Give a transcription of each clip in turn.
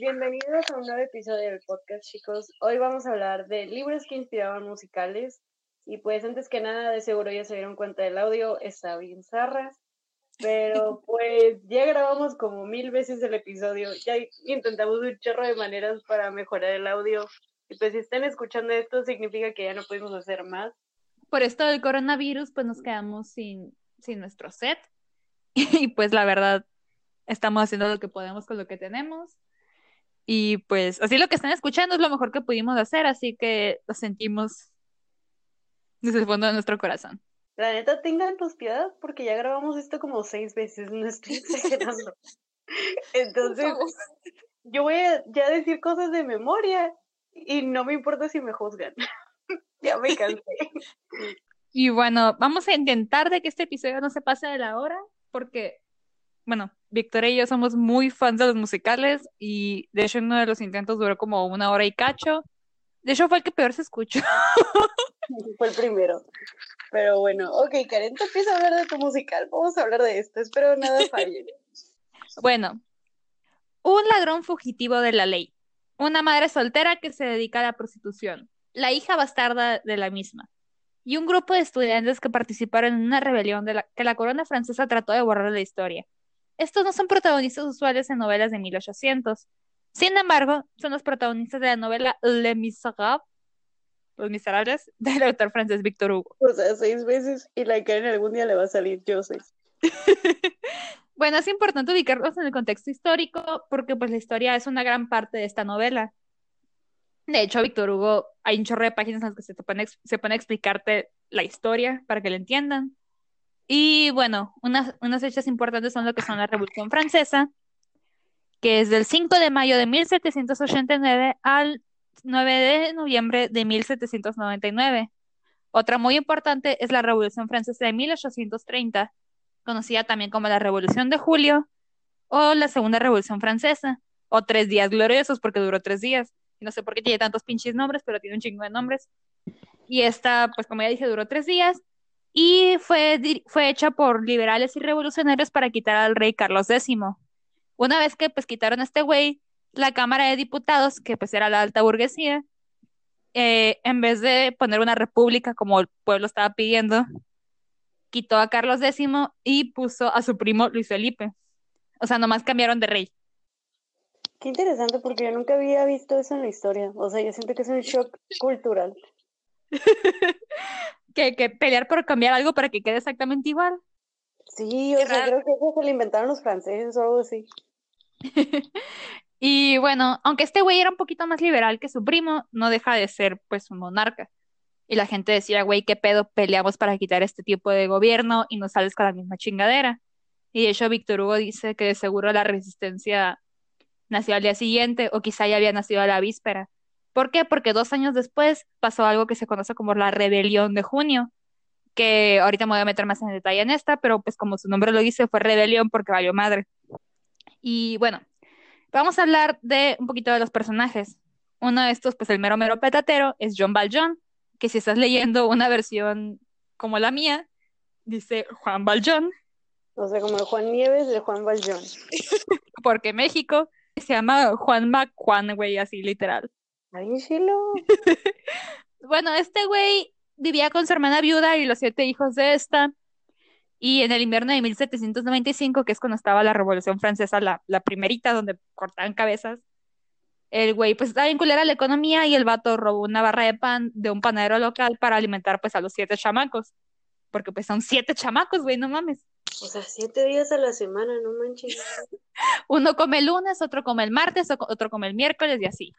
Bienvenidos a un nuevo episodio del podcast, chicos. Hoy vamos a hablar de libros que inspiraban musicales. Y pues antes que nada, de seguro ya se dieron cuenta del audio, está bien zarra. Pero pues ya grabamos como mil veces el episodio, ya intentamos un chorro de maneras para mejorar el audio. Y pues si están escuchando esto, significa que ya no podemos hacer más. Por esto del coronavirus, pues nos quedamos sin, sin nuestro set. Y pues la verdad, estamos haciendo lo que podemos con lo que tenemos. Y pues así lo que están escuchando es lo mejor que pudimos hacer, así que lo sentimos desde el fondo de nuestro corazón. La neta, tengan tus piedad porque ya grabamos esto como seis veces, no estoy exagerando. Entonces, yo voy a ya decir cosas de memoria y no me importa si me juzgan. ya me cansé. Y bueno, vamos a intentar de que este episodio no se pase de la hora, porque, bueno, Victoria y yo somos muy fans de los musicales y de hecho uno de los intentos duró como una hora y cacho. De hecho fue el que peor se escuchó. fue el primero. Pero bueno, ok, Karen, te empieza a hablar de tu musical. Vamos a hablar de esto. Espero nada falle. bueno, un ladrón fugitivo de la ley. Una madre soltera que se dedica a la prostitución. La hija bastarda de la misma. Y un grupo de estudiantes que participaron en una rebelión de la que la corona francesa trató de borrar de la historia. Estos no son protagonistas usuales en novelas de 1800. Sin embargo, son los protagonistas de la novela Le Misérables los Miserables, del autor francés Víctor Hugo. O sea, seis veces y la en algún día le va a salir yo sé. bueno, es importante ubicarlos en el contexto histórico porque pues la historia es una gran parte de esta novela. De hecho, Víctor Hugo, hay un chorro de páginas en las que se, pone, se pone a explicarte la historia para que la entiendan. Y bueno, unas, unas fechas importantes son lo que son la Revolución Francesa, que es del 5 de mayo de 1789 al 9 de noviembre de 1799. Otra muy importante es la Revolución Francesa de 1830, conocida también como la Revolución de Julio o la Segunda Revolución Francesa, o Tres Días Gloriosos porque duró tres días. No sé por qué tiene tantos pinches nombres, pero tiene un chingo de nombres. Y esta, pues como ya dije, duró tres días y fue, fue hecha por liberales y revolucionarios para quitar al rey Carlos X. Una vez que pues quitaron a este güey, la Cámara de Diputados, que pues era la alta burguesía, eh, en vez de poner una república como el pueblo estaba pidiendo, quitó a Carlos X y puso a su primo Luis Felipe. O sea, nomás cambiaron de rey. Qué interesante, porque yo nunca había visto eso en la historia. O sea, yo siento que es un shock cultural. que, que pelear por cambiar algo para que quede exactamente igual. Sí, o sea, creo que eso se lo inventaron los franceses o algo así. Y bueno, aunque este güey era un poquito más liberal que su primo, no deja de ser pues un monarca. Y la gente decía, güey, qué pedo, peleamos para quitar este tipo de gobierno y no sales con la misma chingadera. Y de hecho Víctor Hugo dice que de seguro la resistencia nació al día siguiente o quizá ya había nacido a la víspera. ¿Por qué? Porque dos años después pasó algo que se conoce como la rebelión de junio, que ahorita me voy a meter más en detalle en esta, pero pues como su nombre lo dice, fue rebelión porque valió madre. Y bueno, Vamos a hablar de un poquito de los personajes. Uno de estos, pues el mero mero petatero, es John Valjean, que si estás leyendo una versión como la mía, dice Juan Valjean. O sea, como el Juan Nieves de Juan Valjean. Porque México se llama Juan Mac Juan, güey, así literal. Ay, bueno, este güey vivía con su hermana viuda y los siete hijos de esta. Y en el invierno de 1795, que es cuando estaba la Revolución Francesa, la, la primerita, donde cortaban cabezas, el güey pues estaba en culera la economía y el vato robó una barra de pan de un panadero local para alimentar pues a los siete chamacos. Porque pues son siete chamacos, güey, no mames. O sea, siete días a la semana, no manches. Uno come el lunes, otro come el martes, otro come el miércoles y así.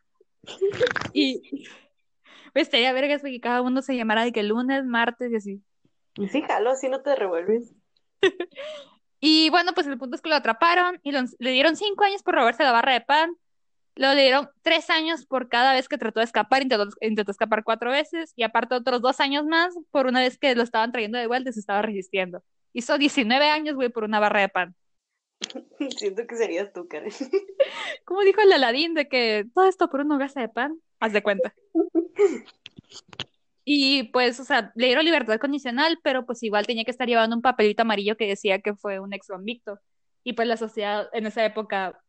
y pues estaría vergas que cada uno se llamara de que lunes, martes y así. Sí, jalo, así no te revuelves. y bueno, pues el punto es que lo atraparon y le dieron cinco años por robarse la barra de pan. Lo le dieron tres años por cada vez que trató de escapar, intentó, intentó escapar cuatro veces, y aparte otros dos años más por una vez que lo estaban trayendo de vuelta y se estaba resistiendo. Hizo 19 años, güey, por una barra de pan. Siento que serías tú, Karen. ¿Cómo dijo el Aladín de que todo esto por una gasa de pan? Haz de cuenta. Y pues, o sea, le dieron libertad condicional, pero pues igual tenía que estar llevando un papelito amarillo que decía que fue un ex convicto. Y pues la sociedad en esa época,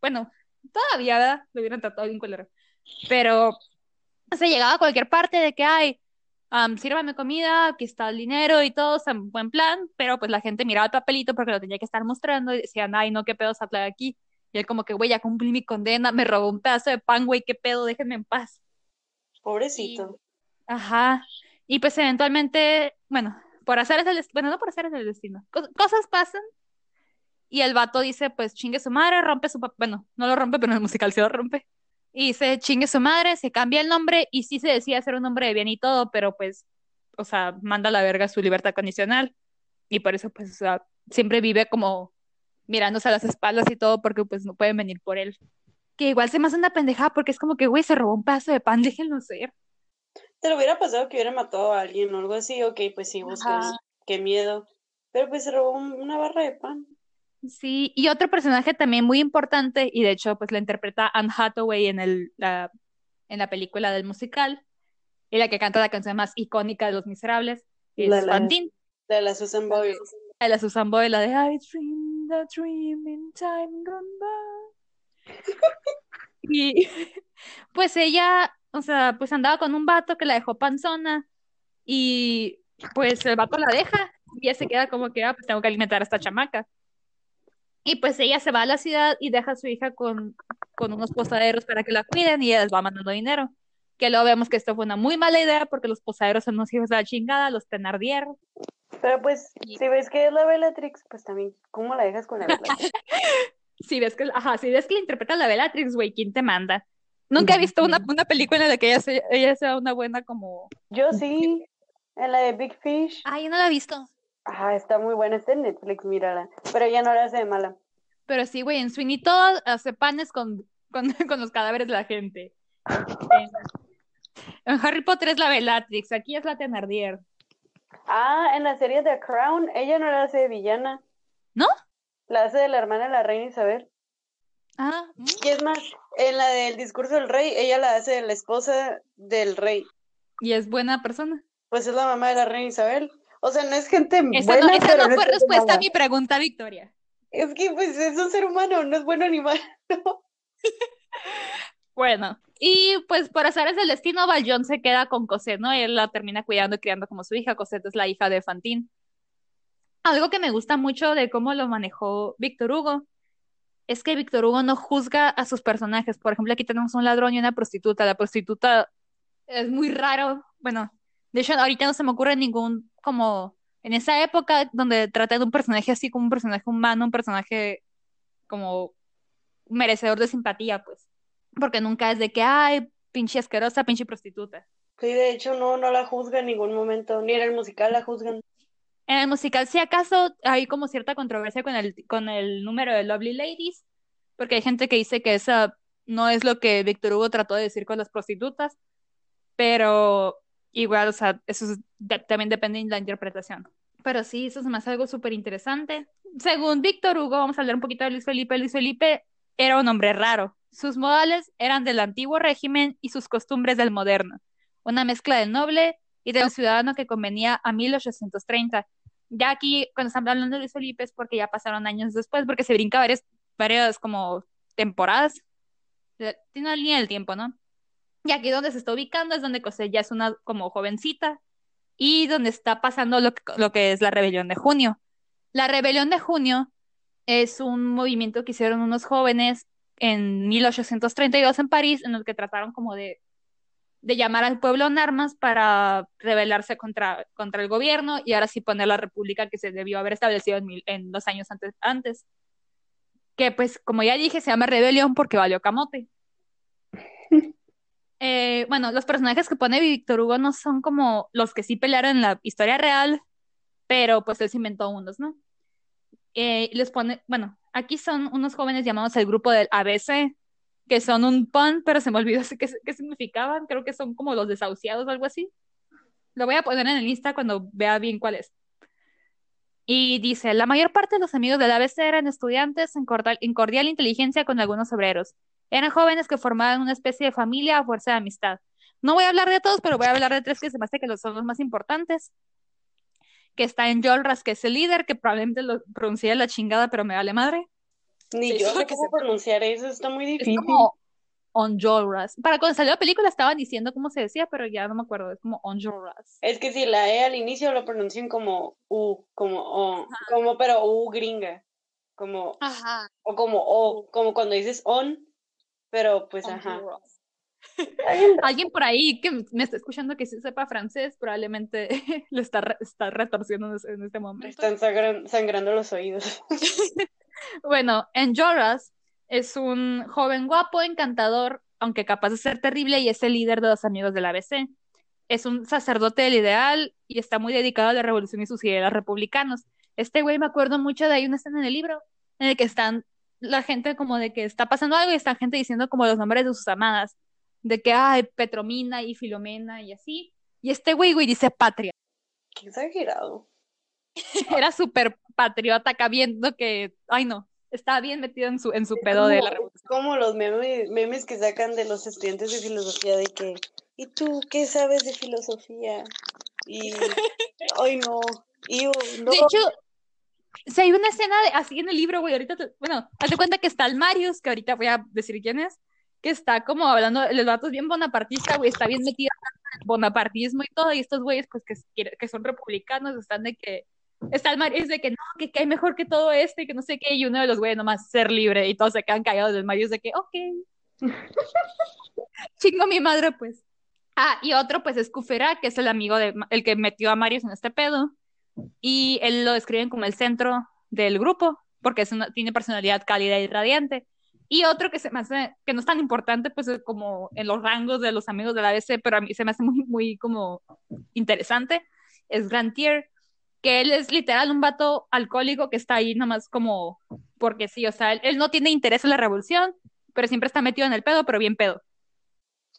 bueno, todavía, ¿verdad? Lo hubieran tratado bien culero. Pero se llegaba a cualquier parte de que hay, um, sírvame comida, aquí está el dinero y todo, está en buen plan, pero pues la gente miraba el papelito porque lo tenía que estar mostrando y decían, ay, no, qué pedo se aquí. Y él como que, güey, ya cumplí mi condena, me robó un pedazo de pan, güey, qué pedo, déjenme en paz. Pobrecito. ajá. Y pues eventualmente, bueno, por hacer el destino, bueno, no por hacer el destino, cosas pasan y el vato dice, pues chingue su madre, rompe su bueno, no lo rompe, pero en el musical se lo rompe. Y dice, chingue su madre, se cambia el nombre y sí se decía ser un hombre de bien y todo, pero pues, o sea, manda a la verga su libertad condicional. Y por eso, pues, o sea, siempre vive como mirándose a las espaldas y todo porque pues no pueden venir por él. Que igual se me hace una pendejada porque es como que, güey, se robó un pedazo de pan, déjenlo ser. ¿Te lo hubiera pasado que hubiera matado a alguien o algo así? Ok, pues sí, buscas, qué miedo. Pero pues se robó una barra de pan. Sí, y otro personaje también muy importante, y de hecho, pues la interpreta Anne Hathaway en, el, la, en la película del musical, y la que canta la canción más icónica de Los Miserables, es la, Fantine. De la Susan Boyle. De la Susan Boyle, la de I dreamed a dream in time gone by. y pues ella, o sea, pues andaba con un vato que la dejó panzona, y pues el vato la deja, y ella se queda como que, ah, pues tengo que alimentar a esta chamaca. Y pues ella se va a la ciudad y deja a su hija con, con unos posaderos para que la cuiden y ella les va mandando dinero. Que luego vemos que esto fue una muy mala idea porque los posaderos son unos hijos de la chingada, los Tenardier. Pero pues, si ves que es la Bellatrix, pues también, ¿cómo la dejas con la Bellatrix? si ves que, ajá, si ves que la interpreta la Bellatrix, güey, ¿quién te manda? Nunca he visto una, una película en la que ella sea, ella sea una buena como... Yo sí, en la de Big Fish. Ah, yo no la he visto. Ah, está muy buena, está en Netflix, mírala. Pero ella no la hace de mala. Pero sí, güey, en Sweeney Todd hace panes con, con, con, los cadáveres de la gente. En, Harry Potter es la Bellatrix, aquí es la Thenardier. Ah, en la serie de Crown, ella no la hace de villana. ¿No? La hace de la hermana de la reina Isabel. Ah. Y es más, en la del discurso del rey, ella la hace de la esposa del rey. ¿Y es buena persona? Pues es la mamá de la reina Isabel. O sea, no es gente esa buena, no, esa no fue respuesta a mi pregunta, Victoria. Es que pues es un ser humano, no es bueno ni malo. bueno, y pues por hacer el destino, Valjean se queda con Cosette, ¿no? Él la termina cuidando y criando como su hija. Cosette es la hija de Fantine. Algo que me gusta mucho de cómo lo manejó Víctor Hugo es que Víctor Hugo no juzga a sus personajes. Por ejemplo, aquí tenemos un ladrón y una prostituta. La prostituta es muy raro. Bueno, de hecho, ahorita no se me ocurre ningún como en esa época donde trata de un personaje así como un personaje humano, un personaje como merecedor de simpatía, pues. Porque nunca es de que, ay, pinche asquerosa, pinche prostituta. Sí, de hecho no, no la juzga en ningún momento, ni en el musical la juzgan. En el musical, si acaso hay como cierta controversia con el, con el número de Lovely Ladies, porque hay gente que dice que esa no es lo que Víctor Hugo trató de decir con las prostitutas, pero igual, o sea, eso también depende de la interpretación. Pero sí, eso es más algo súper interesante. Según Víctor Hugo, vamos a hablar un poquito de Luis Felipe. Luis Felipe era un hombre raro. Sus modales eran del antiguo régimen y sus costumbres del moderno. Una mezcla del noble y del ciudadano que convenía a 1830. Ya aquí, cuando estamos hablando de Luis Felipe, es porque ya pasaron años después, porque se brinca varias, varias como temporadas. Tiene una línea del tiempo, ¿no? Y aquí donde se está ubicando es donde Cosette ya es una como jovencita y donde está pasando lo que, lo que es la rebelión de junio. La rebelión de junio es un movimiento que hicieron unos jóvenes en 1832 en París, en el que trataron como de, de llamar al pueblo en armas para rebelarse contra, contra el gobierno y ahora sí poner la república que se debió haber establecido en, en los años antes, antes. Que pues, como ya dije, se llama rebelión porque valió camote. Eh, bueno, los personajes que pone Víctor Hugo no son como los que sí pelearon en la historia real, pero pues él se inventó unos, ¿no? Eh, les pone, bueno, aquí son unos jóvenes llamados el grupo del ABC, que son un pun, pero se me olvidó qué, significaban, creo que son como los desahuciados o algo así. Lo voy a poner en el lista cuando vea bien cuál es. Y dice, la mayor parte de los amigos del ABC eran estudiantes en cordial inteligencia con algunos obreros. Eran jóvenes que formaban una especie de familia a fuerza de amistad. No voy a hablar de todos, pero voy a hablar de tres que se me hace que son los más importantes. Que está en Jolras, que es el líder, que probablemente lo pronuncia la chingada, pero me vale madre. Ni yo sé cómo pronunciar eso, está muy difícil. Es como Onjoras. Para cuando salió la película estaban diciendo cómo se decía, pero ya no me acuerdo, es como Onjoras. Es que si la E al inicio lo pronuncian como U, como O, como pero U gringa, como Ajá. o como O, como cuando dices on, pero pues ajá. Alguien por ahí que me está escuchando que sí sepa francés, probablemente le está, está retorciendo en este momento. Están sangrando los oídos. bueno, Enjoras es un joven guapo, encantador, aunque capaz de ser terrible, y es el líder de los amigos del ABC. Es un sacerdote del ideal y está muy dedicado a la revolución y sus ideas republicanos. Este güey me acuerdo mucho de ahí una escena en el libro en el que están la gente como de que está pasando algo y está gente diciendo como los nombres de sus amadas de que hay Petromina y Filomena y así. Y este güey, güey, dice patria. Qué exagerado. Era súper patriota acá viendo que, ay no, estaba bien metido en su, en su pedo de la revolución. Como los memes, memes que sacan de los estudiantes de filosofía de que, ¿y tú qué sabes de filosofía? Y, ay no, y, no. De hecho, si hay una escena de, así en el libro, güey, ahorita, bueno, hazte cuenta que está el Marius, que ahorita voy a decir quién es, que está como hablando, el vato es bien bonapartista, güey, está bien metido en el bonapartismo y todo, y estos güeyes, pues, que, que son republicanos, están de que, está el Mario, es de que no, que, hay mejor que todo este, que no sé qué, y uno de los güeyes nomás ser libre, y todos se quedan callados del Mario, es de que, ok. Chingo mi madre, pues. Ah, y otro, pues, es Kufera, que es el amigo de, el que metió a Marius en este pedo, y él lo describen como el centro del grupo, porque es una, tiene personalidad cálida y radiante. Y otro que se me hace, que no es tan importante, pues como en los rangos de los amigos de la ABC, pero a mí se me hace muy, muy como interesante, es Grantier, que él es literal un vato alcohólico que está ahí nomás como, porque sí, o sea, él, no tiene interés en la revolución, pero siempre está metido en el pedo, pero bien pedo.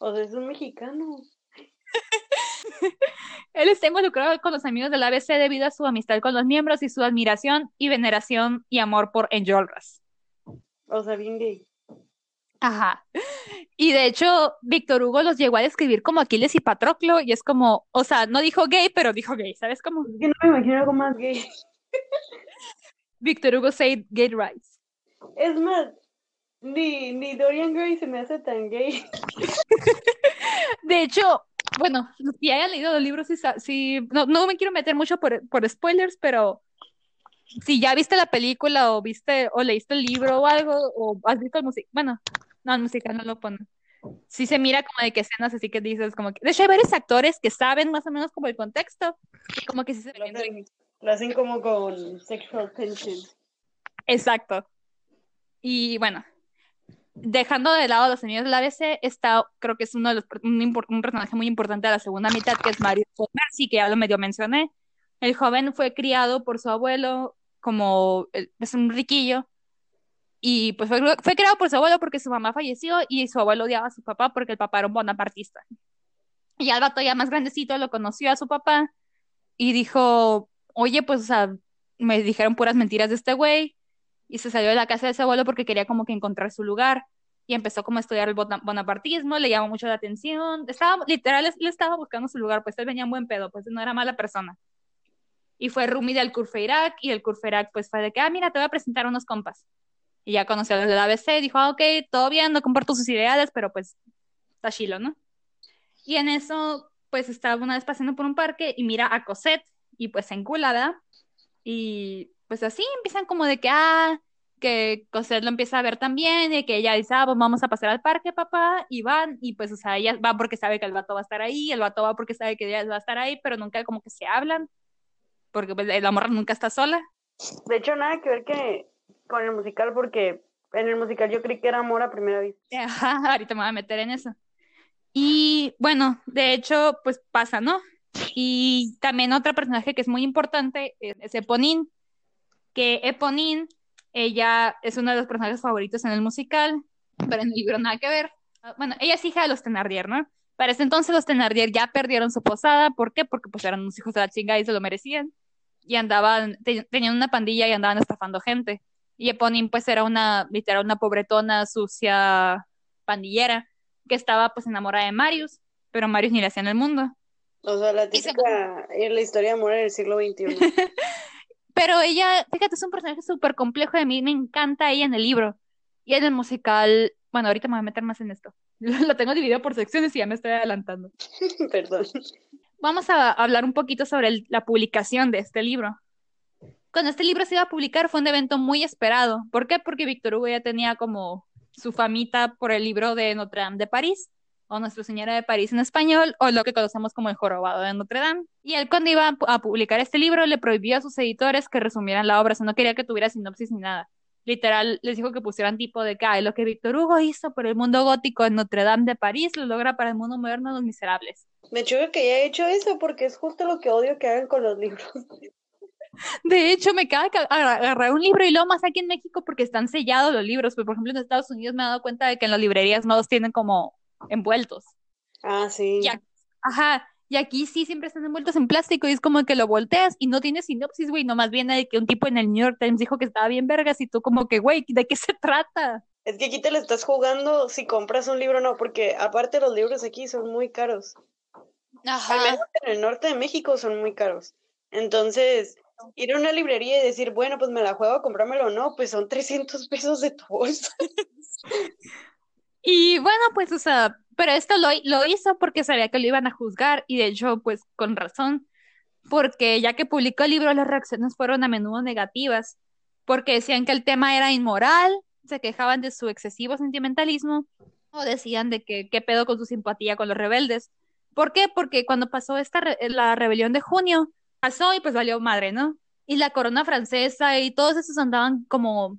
O sea, es un mexicano. Él está involucrado con los amigos de la ABC debido a su amistad con los miembros y su admiración y veneración y amor por Enjolras. O sea, bien gay. Ajá. Y de hecho, Víctor Hugo los llegó a describir como Aquiles y Patroclo, y es como, o sea, no dijo gay, pero dijo gay, ¿sabes cómo? Que no me imagino algo más gay. Víctor Hugo said gay rights. Es más, ni, ni Dorian Gray se me hace tan gay. de hecho, bueno, si hayan leído los libros, si, no, no me quiero meter mucho por, por spoilers, pero si ya viste la película o viste o leíste el libro o algo, o has visto el musical, bueno, no, el musical no lo pone. Sí se mira como de que escenas así que dices como que, de hecho hay varios actores que saben más o menos como el contexto, como que sí se lo hacen, lo hacen como con sexual tension. Exacto. Y bueno, dejando de lado los sonidos de la ABC, está, creo que es uno de los, un, personaje muy importante de la segunda mitad, que es Mario Mercy, que ya lo medio mencioné. El joven fue criado por su abuelo como es un riquillo y pues fue, fue criado por su abuelo porque su mamá falleció y su abuelo odiaba a su papá porque el papá era un bonapartista. Y al vato ya más grandecito lo conoció a su papá y dijo, oye, pues, o sea, me dijeron puras mentiras de este güey y se salió de la casa de su abuelo porque quería como que encontrar su lugar y empezó como a estudiar el bonapartismo, le llamó mucho la atención, estaba, literal, le estaba buscando su lugar, pues él venía en buen pedo, pues no era mala persona y fue Rumi del Curfeirac y el Curfeirac pues fue de que, ah, mira, te voy a presentar unos compas. Y ya conoció a los del ABC, dijo, ah, ok, todo bien, no comparto sus ideas, pero pues está chilo, ¿no? Y en eso, pues estaba una vez pasando por un parque y mira a Cosette y pues se enculada y pues así empiezan como de que, ah, que Cosette lo empieza a ver también y que ella dice, ah, pues vamos a pasar al parque, papá, y van, y pues, o sea, ella va porque sabe que el vato va a estar ahí, el vato va porque sabe que ella va a estar ahí, pero nunca como que se hablan porque pues, la morra nunca está sola. De hecho, nada que ver que con el musical, porque en el musical yo creí que era amor a primera vista. Ajá, ahorita me voy a meter en eso. Y bueno, de hecho, pues pasa, ¿no? Y también otro personaje que es muy importante es Eponín, que Eponín, ella es uno de los personajes favoritos en el musical, pero en el libro nada que ver. Bueno, ella es hija de los Tenardier, ¿no? Para ese entonces los Tenardier ya perdieron su posada, ¿por qué? Porque pues eran unos hijos de la chinga y se lo merecían y andaban, tenían una pandilla y andaban estafando gente. Y Eponim pues era una, literal, una pobretona, sucia, pandillera, que estaba pues enamorada de Marius, pero Marius ni le hacía en el mundo. O sea, la típica, la historia de amor en el siglo XXI. Pero ella, fíjate, es un personaje súper complejo de mí, me encanta ella en el libro. Y en el musical, bueno, ahorita me voy a meter más en esto. Lo tengo dividido por secciones y ya me estoy adelantando. Perdón. Vamos a hablar un poquito sobre la publicación de este libro. Cuando este libro se iba a publicar fue un evento muy esperado. ¿Por qué? Porque Víctor Hugo ya tenía como su famita por el libro de Notre Dame de París o Nuestra Señora de París en español, o lo que conocemos como El Jorobado de Notre Dame. Y él cuando iba a publicar este libro le prohibió a sus editores que resumieran la obra, o sea, no quería que tuviera sinopsis ni nada. Literal, les dijo que pusieran tipo de que lo que Víctor Hugo hizo por el mundo gótico en Notre Dame de París lo logra para el mundo moderno Los Miserables. Me choca que haya hecho eso porque es justo lo que odio que hagan con los libros. De hecho, me caga agarrar un libro y luego más aquí en México porque están sellados los libros. Pero, por ejemplo, en Estados Unidos me he dado cuenta de que en las librerías no los tienen como envueltos. Ah, sí. ajá, y aquí sí siempre están envueltos en plástico y es como que lo volteas y no tiene sinopsis, güey, nomás viene de que un tipo en el New York Times dijo que estaba bien vergas y tú como que, güey, ¿de qué se trata? Es que aquí te lo estás jugando si compras un libro o no, porque aparte los libros aquí son muy caros. Ajá. Al menos en el norte de México son muy caros. Entonces, ir a una librería y decir, bueno, pues me la juego, comprármelo o no, pues son 300 pesos de tu bolsa. y bueno, pues, o sea, pero esto lo, hizo porque sabía que lo iban a juzgar y de hecho, pues con razón, porque ya que publicó el libro, las reacciones fueron a menudo negativas, porque decían que el tema era inmoral, se quejaban de su excesivo sentimentalismo o decían de que qué pedo con su simpatía con los rebeldes. ¿Por qué? Porque cuando pasó esta la rebelión de junio, pasó y pues valió madre, ¿no? Y la corona francesa y todos esos andaban como,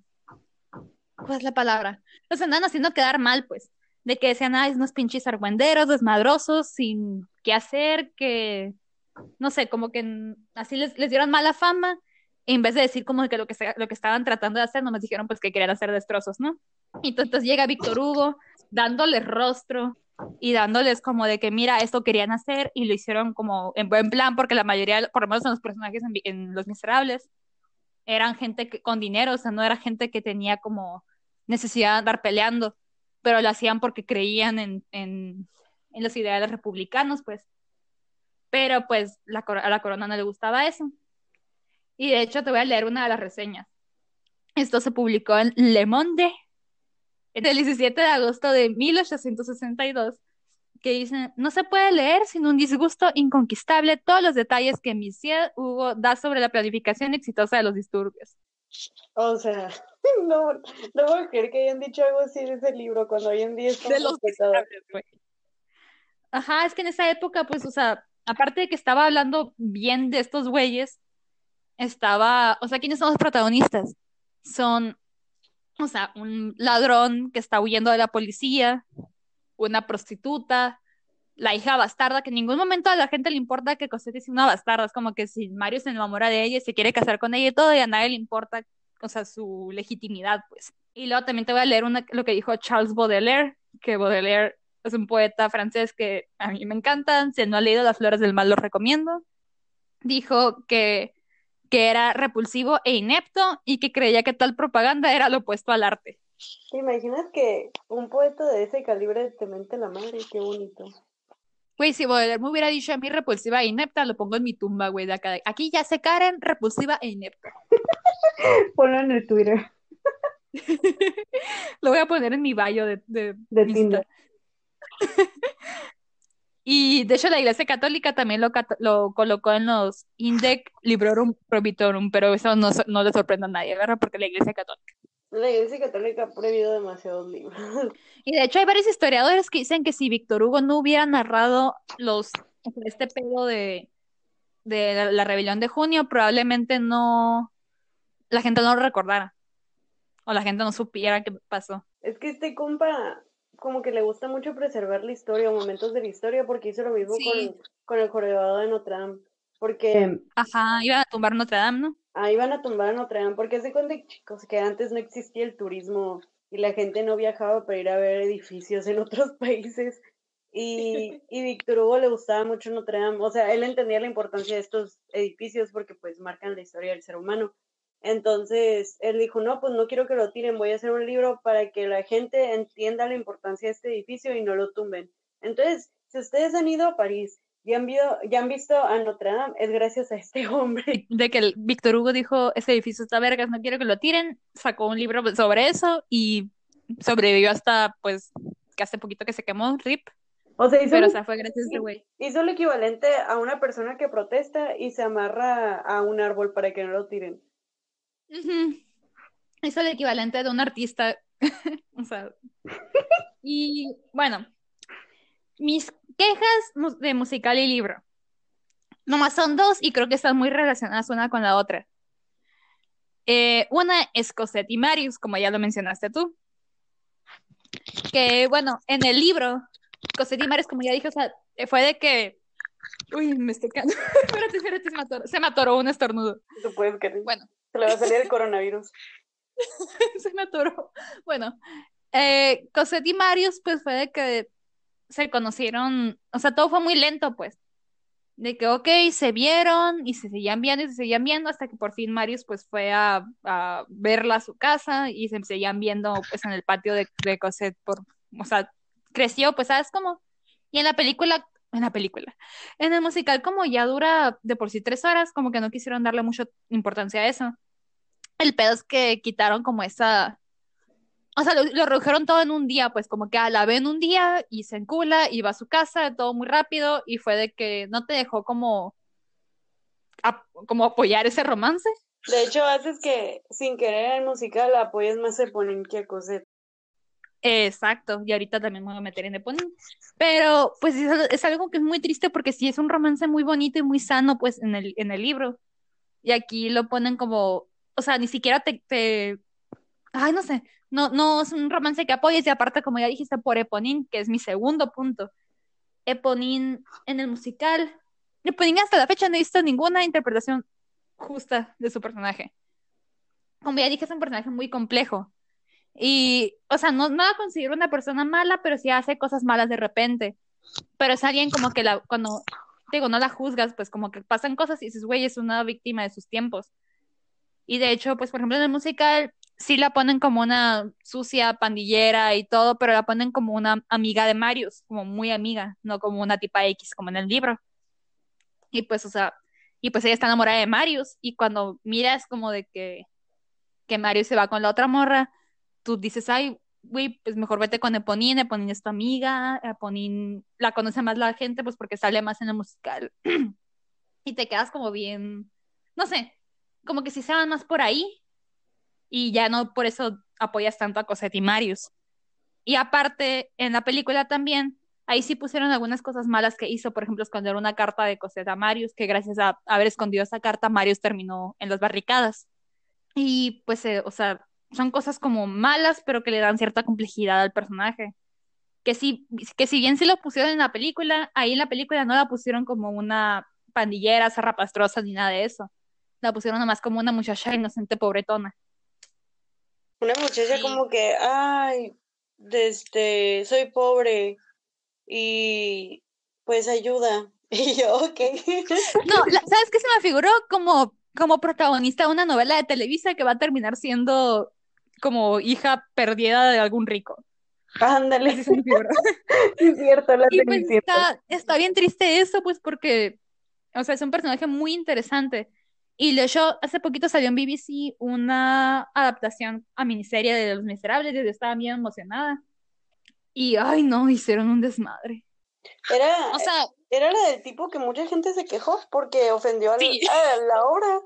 ¿cuál es la palabra? Los andaban haciendo quedar mal, pues de que decían, ay, unos pinches argüenderos, desmadrosos, sin qué hacer, que, no sé, como que así les, les dieron mala fama, en vez de decir como que lo que, lo que estaban tratando de hacer, nomás dijeron pues que querían hacer destrozos, ¿no? Y entonces llega Víctor Hugo dándoles rostro y dándoles como de que mira, esto querían hacer y lo hicieron como en buen plan porque la mayoría, por lo menos en los personajes en, en Los Miserables, eran gente que, con dinero, o sea, no era gente que tenía como necesidad de andar peleando pero lo hacían porque creían en, en, en los ideales republicanos, pues. Pero pues la, a la corona no le gustaba eso. Y de hecho te voy a leer una de las reseñas. Esto se publicó en Le Monde el 17 de agosto de 1862, que dice, no se puede leer sin un disgusto inconquistable todos los detalles que Monsieur Hugo da sobre la planificación exitosa de los disturbios. O sea, no, no puedo creer que hayan dicho algo así de ese libro cuando hoy en día es de los Ajá, es que en esa época, pues, o sea, aparte de que estaba hablando bien de estos güeyes, estaba, o sea, ¿quiénes son los protagonistas? Son, o sea, un ladrón que está huyendo de la policía, una prostituta, la hija bastarda, que en ningún momento a la gente le importa que Cosette es una bastarda, es como que si Mario se enamora de ella y se quiere casar con ella y todo, y a nadie le importa, o sea, su legitimidad, pues. Y luego también te voy a leer una, lo que dijo Charles Baudelaire, que Baudelaire es un poeta francés que a mí me encantan, si no ha leído Las Flores del Mal lo recomiendo. Dijo que, que era repulsivo e inepto y que creía que tal propaganda era lo opuesto al arte. ¿Te imaginas que un poeta de ese calibre te mente la madre? Qué bonito. Güey, si Baudelaire me hubiera dicho a mí repulsiva e inepta, lo pongo en mi tumba, güey, de acá. Aquí ya se Karen, repulsiva e inepta. Ponlo en el Twitter. lo voy a poner en mi bio de, de, de Tinder. y de hecho la Iglesia Católica también lo, lo colocó en los Indec Librorum Probitorum, pero eso no, no le sorprende a nadie, ¿verdad? Porque la Iglesia Católica. La Iglesia Católica ha prohibido demasiados libros. Y de hecho hay varios historiadores que dicen que si Víctor Hugo no hubiera narrado los este pedo de, de la, rebelión de junio, probablemente no la gente no lo recordara. O la gente no supiera qué pasó. Es que este compa como que le gusta mucho preservar la historia o momentos de la historia porque hizo lo mismo con, con el jorobado de Notre Dame. Porque... Ajá, iban a tumbar Notre Dame, ¿no? ahí van a tumbar a Notre Dame, porque se cuenta, chicos, que antes no existía el turismo y la gente no viajaba para ir a ver edificios en otros países. Y, y Víctor Hugo le gustaba mucho Notre Dame, o sea, él entendía la importancia de estos edificios porque pues marcan la historia del ser humano. Entonces, él dijo, no, pues no quiero que lo tiren, voy a hacer un libro para que la gente entienda la importancia de este edificio y no lo tumben. Entonces, si ustedes han ido a París ¿Ya han, visto, ¿Ya han visto a Notre Dame? Es gracias a este hombre. De que el Víctor Hugo dijo, ese edificio está vergas, no quiero que lo tiren, sacó un libro sobre eso y sobrevivió hasta, pues, que hace poquito que se quemó, RIP. O sea, hizo, Pero, o sea, fue gracias a ese güey. hizo lo equivalente a una persona que protesta y se amarra a un árbol para que no lo tiren. Eso es el equivalente de un artista. O sea. Y bueno, mis quejas de musical y libro. Nomás son dos y creo que están muy relacionadas una con la otra. Eh, una es Cosette y Marius, como ya lo mencionaste tú. Que bueno, en el libro, Cosette y Marius, como ya dije, o sea, fue de que. Uy, me estoy quedando. espérate, espérate, se me atoró, se me atoró un estornudo. Tú puedes. Bueno. Se le va a salir el coronavirus. se me atoró. Bueno, eh, Cosette y Marius, pues fue de que se conocieron, o sea, todo fue muy lento, pues. De que, ok, se vieron y se seguían viendo y se seguían viendo hasta que por fin Marius, pues, fue a, a verla a su casa y se seguían viendo, pues, en el patio de, de Cosette por, o sea, creció, pues, ¿sabes cómo? Y en la película, en la película, en el musical, como ya dura de por sí tres horas, como que no quisieron darle mucha importancia a eso. El pedo es que quitaron como esa. O sea, lo, lo redujeron todo en un día, pues como que ah, la ve en un día y se encula y va a su casa, todo muy rápido, y fue de que no te dejó como, como apoyar ese romance. De hecho, haces que sin querer el musical apoyes más a Eponine que a Cosette. Exacto, y ahorita también me voy a meter en Eponine. Pero pues es, es algo que es muy triste porque sí es un romance muy bonito y muy sano pues en el, en el libro. Y aquí lo ponen como, o sea, ni siquiera te, te... Ay, no sé, no, no es un romance que apoyes y aparte como ya dijiste por Eponine, que es mi segundo punto. Eponine en el musical. Eponine hasta la fecha no he visto ninguna interpretación justa de su personaje. Como ya dije, es un personaje muy complejo. Y, o sea, no, no la considero una persona mala, pero sí hace cosas malas de repente. Pero es alguien como que la, cuando, digo, no la juzgas, pues como que pasan cosas y dices, güey, es una víctima de sus tiempos. Y de hecho, pues por ejemplo en el musical sí la ponen como una sucia pandillera y todo, pero la ponen como una amiga de Marius, como muy amiga, no como una tipa X como en el libro. Y pues, o sea, y pues ella está enamorada de Marius y cuando miras como de que, que Marius se va con la otra morra, tú dices, ay, güey, pues mejor vete con Eponine, Eponine es tu amiga, Eponine la conoce más la gente, pues porque sale más en el musical. y te quedas como bien, no sé, como que si se van más por ahí y ya no por eso apoyas tanto a Cosette y Marius. Y aparte, en la película también, ahí sí pusieron algunas cosas malas que hizo, por ejemplo, esconder una carta de Cosette a Marius, que gracias a haber escondido esa carta, Marius terminó en las barricadas. Y pues, eh, o sea, son cosas como malas, pero que le dan cierta complejidad al personaje. Que si, que si bien sí lo pusieron en la película, ahí en la película no la pusieron como una pandillera, zarrapastrosa, ni nada de eso. La pusieron nomás como una muchacha inocente, pobretona. Una muchacha Sí. como que, ay, este, soy pobre y pues ayuda. Y yo, ok. No, la- ¿sabes qué se me figuró? Como, como protagonista de una novela de Televisa que va a terminar siendo como hija perdida de algún rico. Ándale, Así se me figuró. sí es cierto, la Y pues está, está bien triste eso, pues porque, o sea, es un personaje muy interesante. Y de hecho, hace poquito salió en BBC una adaptación a miniserie de Los Miserables, yo estaba bien emocionada. Y, ay, no, hicieron un desmadre. Era, O sea, era la del tipo que mucha gente se quejó porque ofendió al- Sí. a la obra.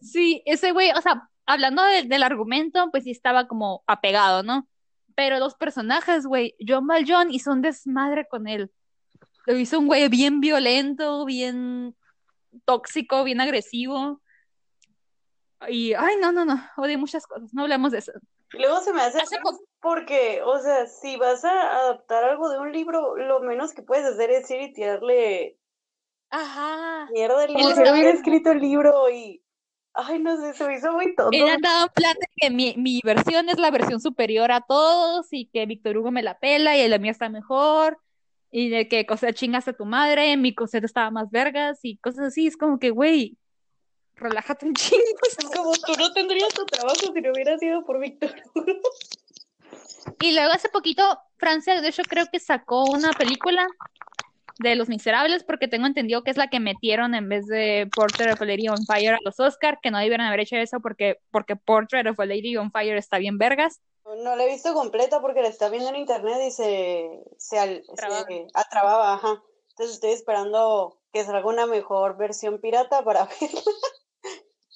sí, ese güey, o sea, hablando de- del argumento, pues sí estaba como apegado, ¿no? Pero los personajes, güey, John Valjean hizo un desmadre con él. Lo hizo un güey bien violento, bien tóxico, bien agresivo. Y, ay, no, no, no, odio muchas cosas, no hablemos de eso. Luego se me hace porque, o sea, si vas a adaptar algo de un libro, lo menos que puedes hacer es ir y tirarle Ajá. mierda El libro. Hubiera escritor. escrito el libro y, ay, no sé, se me hizo muy tonto. Andaba en plan de que mi, mi versión es la versión superior a todos y que Víctor Hugo me la pela y la mía está mejor y de que Cosette chingas a tu madre, mi Cosette estaba más vergas y cosas así. Es como que, güey, relájate un chingo. Es como tú no tendrías tu trabajo si no hubiera sido por Víctor. Y luego hace poquito Francia, de hecho, creo que sacó una película de Los Miserables, porque tengo entendido que es la que metieron en vez de Portrait of a Lady on Fire a los Oscar, que no debieron haber hecho eso porque, porque Portrait of a Lady on Fire está bien vergas. No la he visto completa porque la está viendo en internet y se, se, atrababa, ajá. Entonces estoy esperando que salga una mejor versión pirata para verla.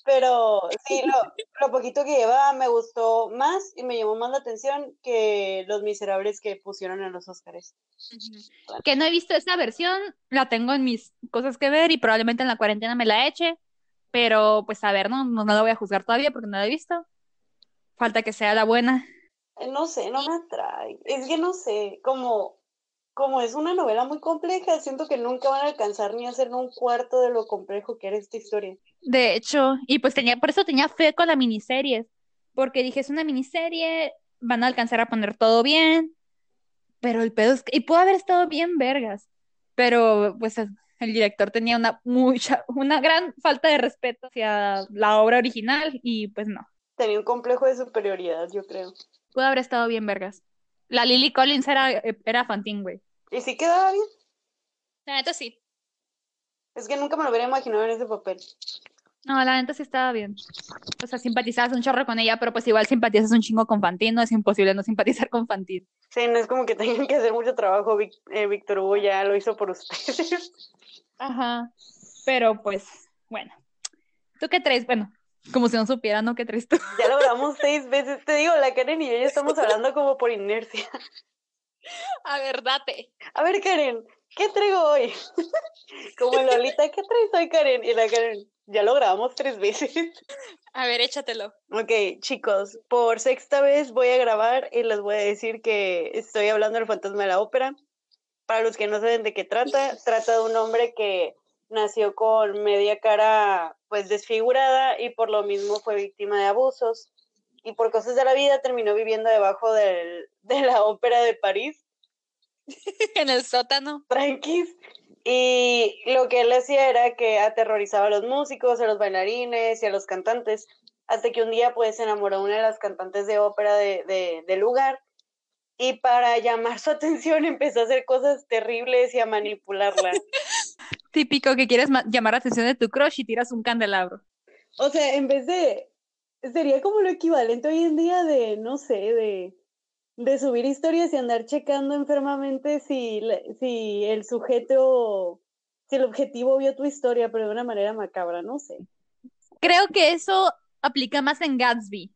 Pero sí, lo, lo, poquito que lleva me gustó más y me llamó más la atención que Los Miserables que pusieron en los Oscars. Que no he visto esa versión, la tengo en mis cosas que ver y probablemente en la cuarentena me la eche, pero pues a ver, no, no, no la voy a juzgar todavía porque no la he visto. Falta que sea la buena. Eh, no sé, no me atrae. Es que no sé, como como es una novela muy compleja, siento que nunca van a alcanzar ni a hacer un cuarto de lo complejo que era esta historia. De hecho, y pues tenía, por eso tenía fe con la miniserie, porque dije, es una miniserie, van a alcanzar a poner todo bien, pero el pedo es que, y pudo haber estado bien vergas, pero pues el, director tenía una mucha, una gran falta de respeto hacia la obra original y pues no. Tenía un complejo de superioridad, yo creo. Pudo haber estado bien vergas. La Lily Collins era, era Fantín, güey. ¿Y si quedaba bien? La neta sí. Es que nunca me lo hubiera imaginado en ese papel. No, la neta sí estaba bien. O sea, simpatizabas un chorro con ella, pero pues igual simpatizas un chingo con Fantín, no es imposible no simpatizar con Fantín. Sí, no es como que tengan que hacer mucho trabajo, eh, Víctor Hugo ya lo hizo por ustedes. Ajá, pero pues, bueno. ¿Tú qué traes? Bueno, como si no supieran, ¿no? ¿Qué traes tú? Ya lo grabamos seis veces, te digo, la Karen y yo ya estamos hablando como por inercia. A ver, date. A ver, Karen, ¿qué traigo hoy? Como Lolita, ¿qué traes hoy, Karen? Y la Karen, ya lo grabamos tres veces. A ver, échatelo. Ok, chicos, por sexta vez voy a grabar y les voy a decir que estoy hablando del fantasma de la ópera. Para los que no saben de qué trata, trata de un hombre que nació con media cara pues desfigurada y por lo mismo fue víctima de abusos y por cosas de la vida terminó viviendo debajo del, de la ópera de París. en el sótano. Tranquis. Y lo que él hacía era que aterrorizaba a los músicos, a los bailarines y a los cantantes, hasta que un día pues se enamoró de una de las cantantes de ópera de, del lugar y para llamar su atención empezó a hacer cosas terribles y a manipularla. Típico que quieres llamar la atención de tu crush y tiras un candelabro. O sea, en vez de sería como lo equivalente hoy en día de, no sé, de, de subir historias y andar checando enfermamente si, si el sujeto, si el objetivo vio tu historia, pero de una manera macabra, no sé. Creo que eso aplica más en Gatsby.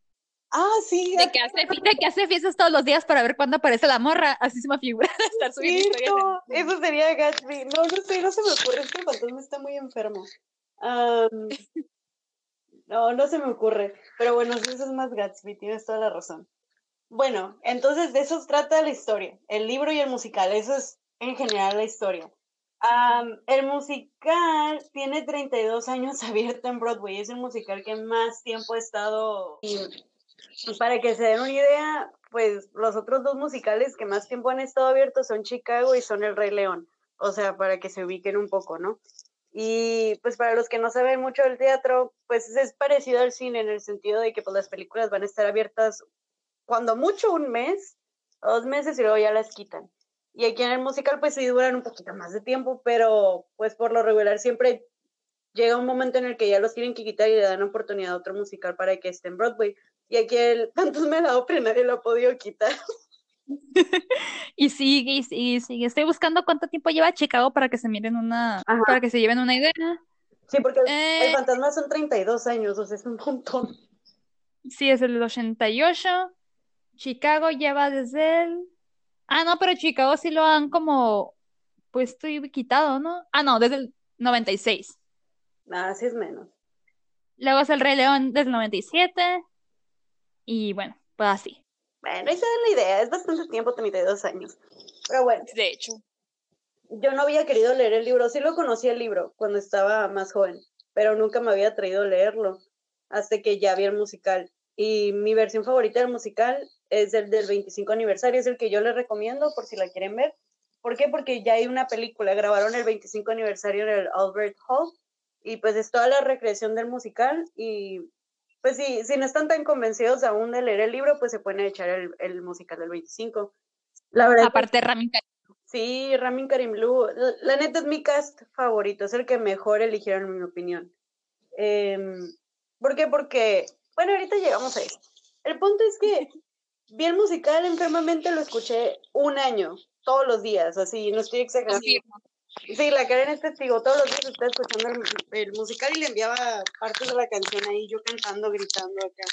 Ah, sí. De que, hace, de que hace fiestas todos los días para ver cuándo aparece la morra. Así se me figura estar subiendo. Eso sería Gatsby. No, no sé, no se me ocurre. Es que el fantasma está muy enfermo. No, no se me ocurre. Pero bueno, eso es más Gatsby, tienes toda la razón. Bueno, entonces de eso trata la historia, el libro y el musical, eso es en general la historia. el musical tiene 32 años abierto en Broadway, es el musical que más tiempo ha estado. Para que se den una idea, pues los otros dos musicales que más tiempo han estado abiertos son Chicago y son El Rey León. O sea, para que se ubiquen un poco, ¿no? Y pues para los que no saben mucho del teatro, pues es parecido al cine en el sentido de que pues las películas van a estar abiertas cuando mucho un mes, dos meses y luego ya las quitan. Y aquí en el musical pues sí duran un poquito más de tiempo, pero pues por lo regular siempre llega un momento en el que ya los tienen que quitar y le dan oportunidad a otro musical para que esté en Broadway. Y aquí el Fantasma de la Ópera nadie lo ha podido quitar. y sigue, y sigue, y sigue. Estoy buscando cuánto tiempo lleva Chicago para que se miren una, para que se lleven una idea. Sí, porque el eh, fantasma son 32 años, o sea, es un montón. Sí, es el 88. Chicago lleva desde el... Ah, no, pero Chicago sí lo han como puesto y quitado, ¿no? Ah, no, desde el 96. Ah, sí es menos. Luego es el Rey León desde el 97. Y bueno, pues así. Bueno, esa es la idea, es bastante tiempo, 32 años. Pero bueno. De hecho. Yo no había querido leer el libro, sí lo conocí el libro cuando estaba más joven, pero nunca me había traído leerlo hasta que ya vi el musical. Y mi versión favorita del musical es el del 25 aniversario, es el que yo les recomiendo por si la quieren ver. ¿Por qué? Porque ya hay una película, grabaron el 25 aniversario en el Albert Hall y pues es toda la recreación del musical y pues sí, si no están tan convencidos aún de leer el libro, pues se pueden echar el, el musical del 25. La verdad. Aparte, Rami Sí, Ramin Karimlu, la, la neta es mi cast favorito, es el que mejor eligieron en mi opinión. Em, ¿Por qué? Porque, bueno, ahorita llegamos a eso. El punto es que vi el musical enfermamente, lo escuché un año, todos los días, así, no estoy exagerando. Sí, la Karen es testigo, todos los días está escuchando el, musical y le enviaba partes de la canción ahí, yo cantando, gritando acá.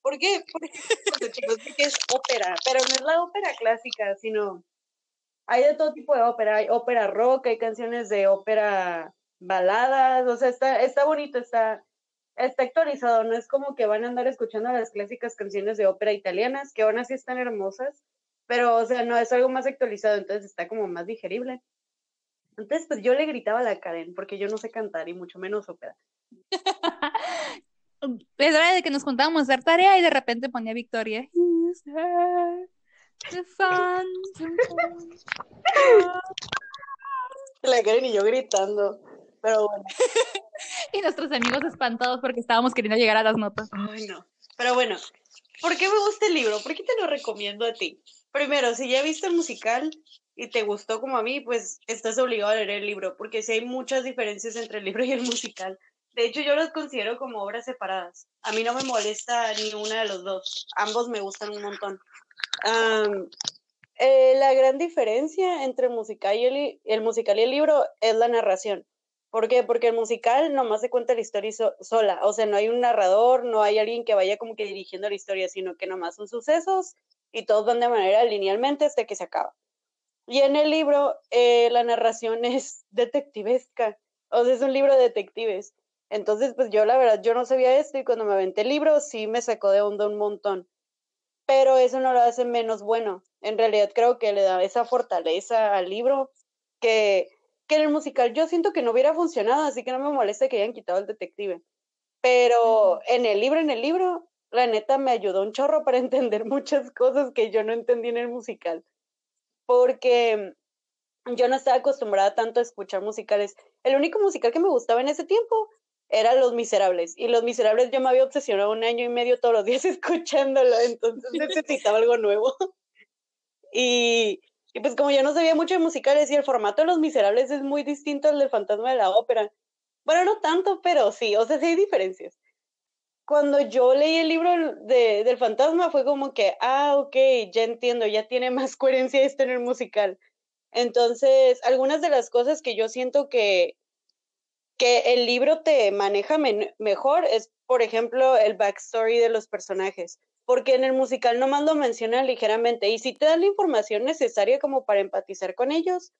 ¿Por qué? Porque, chicos, porque es ópera, pero no es la ópera clásica, sino hay de todo tipo de ópera, hay ópera rock, hay canciones de ópera baladas, o sea, está, está bonito, está, está actualizado, no es como que van a andar escuchando las clásicas canciones de ópera italianas, que aún así están hermosas, pero, o sea, no, es algo más actualizado, entonces está como más digerible. Entonces, pues yo le gritaba a la Karen, porque yo no sé cantar y mucho menos ópera. es hora de que nos juntábamos a hacer tarea y de repente ponía Victoria. La Karen y yo gritando, pero bueno. y nuestros amigos espantados porque estábamos queriendo llegar a las notas. Ay, no. Pero bueno, ¿por qué me gusta el libro? ¿Por qué te lo recomiendo a ti? Primero, si ya viste el musical, y te gustó como a mí, pues estás obligado a leer el libro, porque sí hay muchas diferencias entre el libro y el musical. De hecho, yo los considero como obras separadas. A mí no me molesta ni una de los dos. Ambos me gustan un montón. Eh, la gran diferencia entre el musical, y el, musical y el libro es la narración. ¿Por qué? Porque el musical nomás se cuenta la historia sola. O sea, no hay un narrador, no hay alguien que vaya como que dirigiendo la historia, sino que nomás son sucesos y todos van de manera linealmente hasta que se acaba. Y en el libro eh, la narración es detectivesca, o sea, es un libro de detectives. Entonces, pues yo la verdad, yo no sabía esto y cuando me aventé el libro sí me sacó de onda un montón. Pero eso no lo hace menos bueno. En realidad creo que le da esa fortaleza al libro que, que en el musical yo siento que no hubiera funcionado, así que no me molesta que hayan quitado el detective. Pero en el libro, en el libro, la neta me ayudó un chorro para entender muchas cosas que yo no entendí en el musical porque yo no estaba acostumbrada tanto a escuchar musicales. El único musical que me gustaba en ese tiempo era Los Miserables. Y Los Miserables yo me había obsesionado un año y medio todos los días escuchándolo, entonces necesitaba algo nuevo. Y, y, pues como yo no sabía mucho de musicales y el formato de Los Miserables es muy distinto al del Fantasma de la Ópera. Bueno, no tanto, pero sí, o sea, sí hay diferencias cuando yo leí el libro de, del fantasma fue como que, ah, ok, ya entiendo, ya tiene más coherencia esto en el musical. Entonces, algunas de las cosas que yo siento que, que el libro te maneja mejor es, por ejemplo, el backstory de los personajes, porque en el musical nomás lo menciona ligeramente y sí te dan la información necesaria como para empatizar con ellos,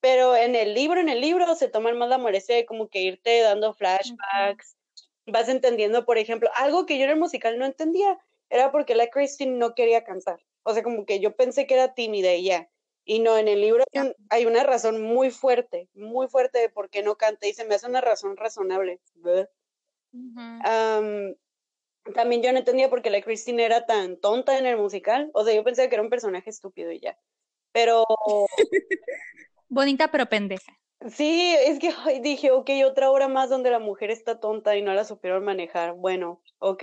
pero en el libro, en el libro se toman más la molestia de como que irte dando flashbacks vas entendiendo, por ejemplo, algo que yo en el musical no entendía, era porque la Christine no quería cantar. O sea, como que yo pensé que era tímida y ya. Y no, en el libro hay una razón muy fuerte, muy fuerte de por qué no canta y se me hace una razón razonable. también yo no entendía por qué la Christine era tan tonta en el musical. O sea, yo pensé que era un personaje estúpido y ya. Pero... Bonita pero pendeja. Sí, es que dije, ok, otra hora más donde la mujer está tonta y no la supieron manejar. Bueno, ok,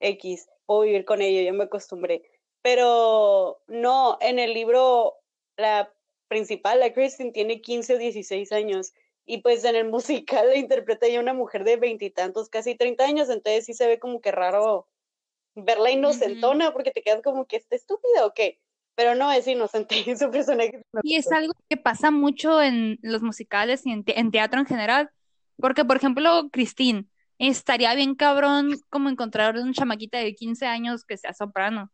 X, puedo vivir con ello, ya me acostumbré. Pero no, en el libro, la principal, la Kristen, tiene 15 o 16 años. Y pues en el musical la interpreta ya una mujer de veintitantos, casi 30 años. Entonces sí se ve como que raro verla inocentona, porque te quedas como que está estúpida o qué pero no es inocente, es un personaje. Y es algo que pasa mucho en los musicales y en, teatro en general, porque por ejemplo, Christine, estaría bien cabrón como encontrar una chamaquita de 15 años que sea soprano.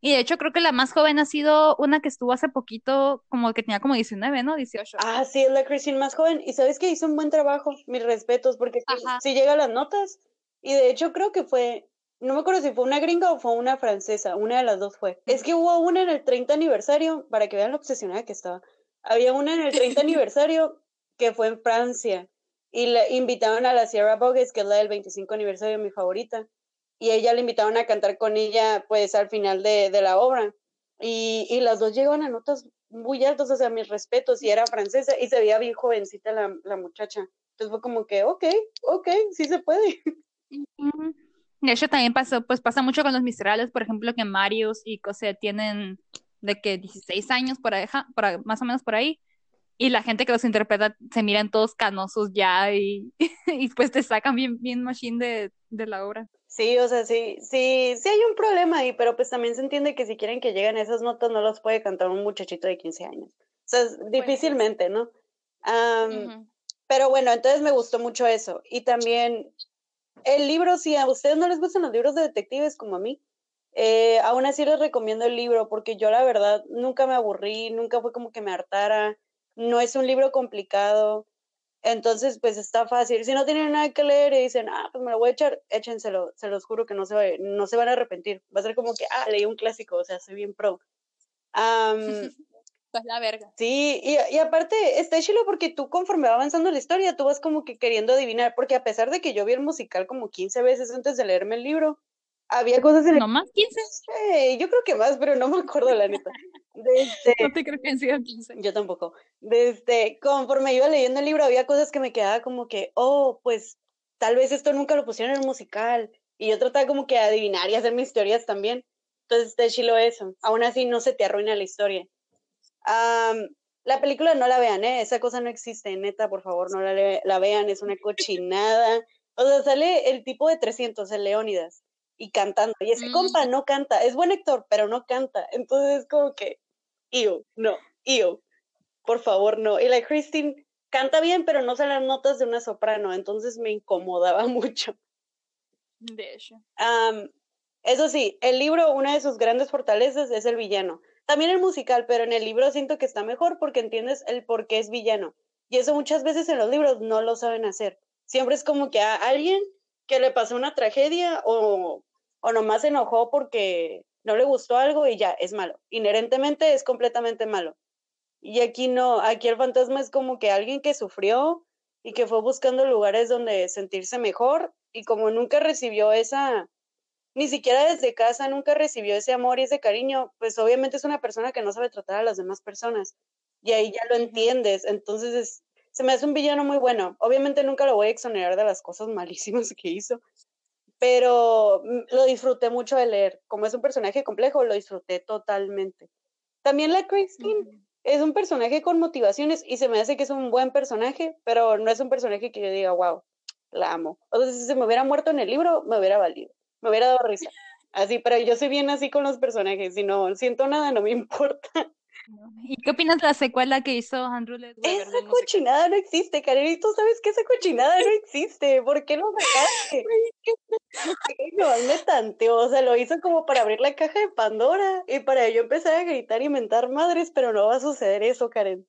Y de hecho creo que la más joven ha sido una que estuvo hace poquito, como que tenía como 19, ¿no? 18. Ah, sí, es la Christine más joven. Y sabes que hizo un buen trabajo, mis respetos, porque sí llega a las notas. Y de hecho creo que fue, no me acuerdo si fue una gringa o fue una francesa, una de las dos fue. Es que hubo una en el 30 aniversario, para que vean lo obsesionada que estaba. Había una en el 30 aniversario que fue en Francia y le invitaron a la Sierra Bogues, que es la del 25 aniversario, mi favorita. Y ella le invitaron a cantar con ella, pues al final de, de la obra. Y, y, las dos llegaban a notas muy altas, o sea, mis respetos, y era francesa y se veía bien jovencita la, la muchacha. Entonces fue como que, ok, ok, sí se puede. De hecho, también pasó, pues pasa mucho con los miserables, por ejemplo, que Marius y Cosette tienen de que 16 años, por ahí, por más o menos por ahí, y la gente que los interpreta se miran todos canosos ya y, y pues te sacan bien, bien machine de, de la obra. Sí, o sea, sí, sí, sí hay un problema ahí, pero pues también se entiende que si quieren que lleguen esas notas no las puede cantar un muchachito de 15 años. O sea, difícilmente, ¿no? Pero bueno, entonces me gustó mucho eso. Y también el libro, si a ustedes no les gustan los libros de detectives como a mí, eh, aún así les recomiendo el libro porque yo la verdad nunca me aburrí, nunca fue como que me hartara. No es un libro complicado. Entonces, pues está fácil. Si no tienen nada que leer y dicen, ah, pues me lo voy a echar, échenselo. Se los juro que no se, no se van a arrepentir. Va a ser como que, ah, leí un clásico, o sea, soy bien pro. la verga. Sí, y, y aparte está chilo porque tú conforme va avanzando la historia, tú vas como que queriendo adivinar, porque a pesar de que yo vi el musical como 15 veces antes de leerme el libro, había cosas en ¿No más 15? yo creo que más, pero no me acuerdo la neta. Desde, no te creo que han sido 15. Yo tampoco. Desde, conforme iba leyendo el libro, había cosas que me quedaba como que, oh, pues tal vez esto nunca lo pusieron en el musical. Y yo trataba como que adivinar y hacer mis teorías también. Entonces está chilo eso. Aún así no se te arruina la historia. La película no la vean, ¿eh? Esa cosa no existe, neta, por favor, no la, la vean, es una cochinada. O sea, sale el tipo de 300, el Leónidas y cantando. Y ese mm. compa no canta, es buen actor, pero no canta. Entonces es como que, yo, no, yo, por favor, no. Y la Christine canta bien, pero no son las notas de una soprano, entonces me incomodaba mucho. De hecho. eso sí, el libro, una de sus grandes fortalezas es el villano. También el musical, pero en el libro siento que está mejor porque entiendes el por qué es villano. Y eso muchas veces en los libros no lo saben hacer. Siempre es como que a alguien que le pasó una tragedia o o nomás se enojó porque no le gustó algo y ya, es malo. Inherentemente es completamente malo. Y aquí no, aquí el fantasma es como que alguien que sufrió y que fue buscando lugares donde sentirse mejor y como nunca recibió esa, ni siquiera desde casa nunca recibió ese amor y ese cariño, pues obviamente es una persona que no sabe tratar a las demás personas. Y ahí ya lo entiendes. Entonces se me hace un villano muy bueno. Obviamente nunca lo voy a exonerar de las cosas malísimas que hizo, pero mm, lo disfruté mucho de leer. Como es un personaje complejo, lo disfruté totalmente. También la Christine es un personaje con motivaciones y se me hace que es un buen personaje, pero no es un personaje que yo diga, wow, la amo. O sea, si se me hubiera muerto en el libro, me hubiera valido, me hubiera dado risa. Así, pero yo soy bien así con los personajes, si no siento nada, no me importa. ¿Y qué opinas de la secuela que hizo Andrew Lloyd Esa cochinada no existe, Karen, y tú sabes que esa cochinada no existe. ¿Por qué no sacaste? no, me tanteó, o sea, lo hizo como para abrir la caja de Pandora y para yo empezar a gritar y inventar madres, pero no va a suceder eso, Karen.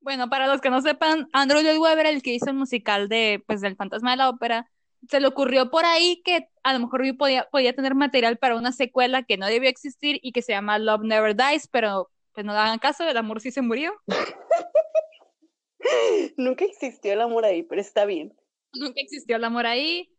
Bueno, para los que no sepan, Andrew Lloyd Webber, el que hizo el musical de, pues, del Fantasma de la Ópera, se le ocurrió por ahí que a lo mejor podía, podía tener material para una secuela que no debió existir y que se llama Love Never Dies, pero pues no hagan caso, el amor sí se murió. Nunca existió el amor ahí, pero está bien. Nunca existió el amor ahí.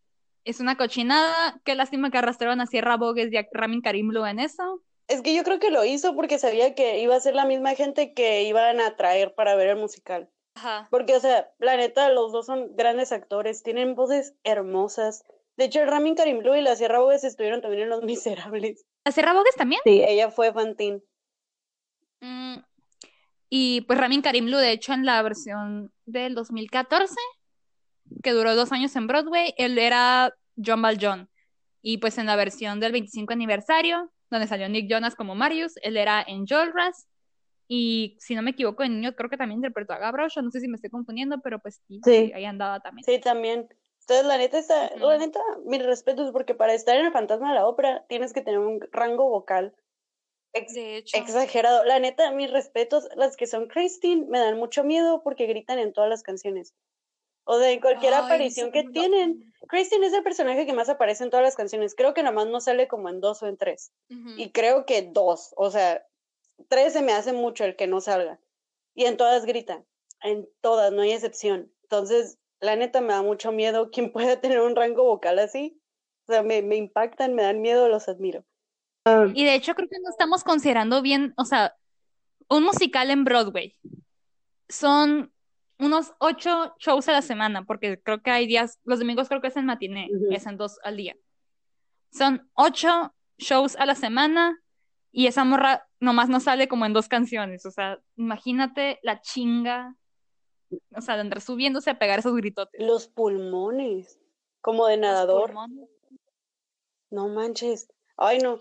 Es una cochinada. Qué lástima que arrastraron a Sierra Bogues y a Ramin Karimlu en eso. Es que yo creo que lo hizo porque sabía que iba a ser la misma gente que iban a traer para ver el musical. Ajá. Porque, o sea, la neta, los dos son grandes actores, tienen voces hermosas. De hecho, el Ramin Karimlu y la Sierra Bogues estuvieron también en Los Miserables. ¿La Sierra Bogues también? Sí, ella fue Fantín. Mm, y pues Ramin Karimlu, de hecho, en la versión del 2014, que duró dos años en Broadway, él era John Valjean. Y pues en la versión del 25 aniversario, donde salió Nick Jonas como Marius, él era en Jolras. Y si no me equivoco, en niño creo que también interpretó a Gavroche, no sé si me estoy confundiendo, pero pues sí, ahí andaba también. Sí, también. Entonces, la neta, está, la neta, mis respetos, porque para estar en el Fantasma de la Ópera tienes que tener un rango vocal Exagerado. La neta, mis respetos, las que son Christine me dan mucho miedo porque gritan en todas las canciones. O de cualquier aparición que tienen. Christine es el personaje que más aparece en todas las canciones. Creo que nomás no sale como en dos o en tres. Y creo que dos. O sea, tres se me hace mucho el que no salga. Y en todas gritan. En todas, no hay excepción. Entonces, la neta me da mucho miedo quien pueda tener un rango vocal así. O sea, me, me impactan, me dan miedo, los admiro. Y de hecho creo que no estamos considerando bien, o sea, un musical en Broadway. Son unos ocho shows a la semana, porque creo que hay días, los domingos creo que es en matiné, es en dos al día. Son ocho shows a la semana y esa morra nomás no sale como en dos canciones. O sea, imagínate la chinga. O sea, de andar subiéndose a pegar esos gritotes. Los pulmones, como de nadador. No manches. Ay, no,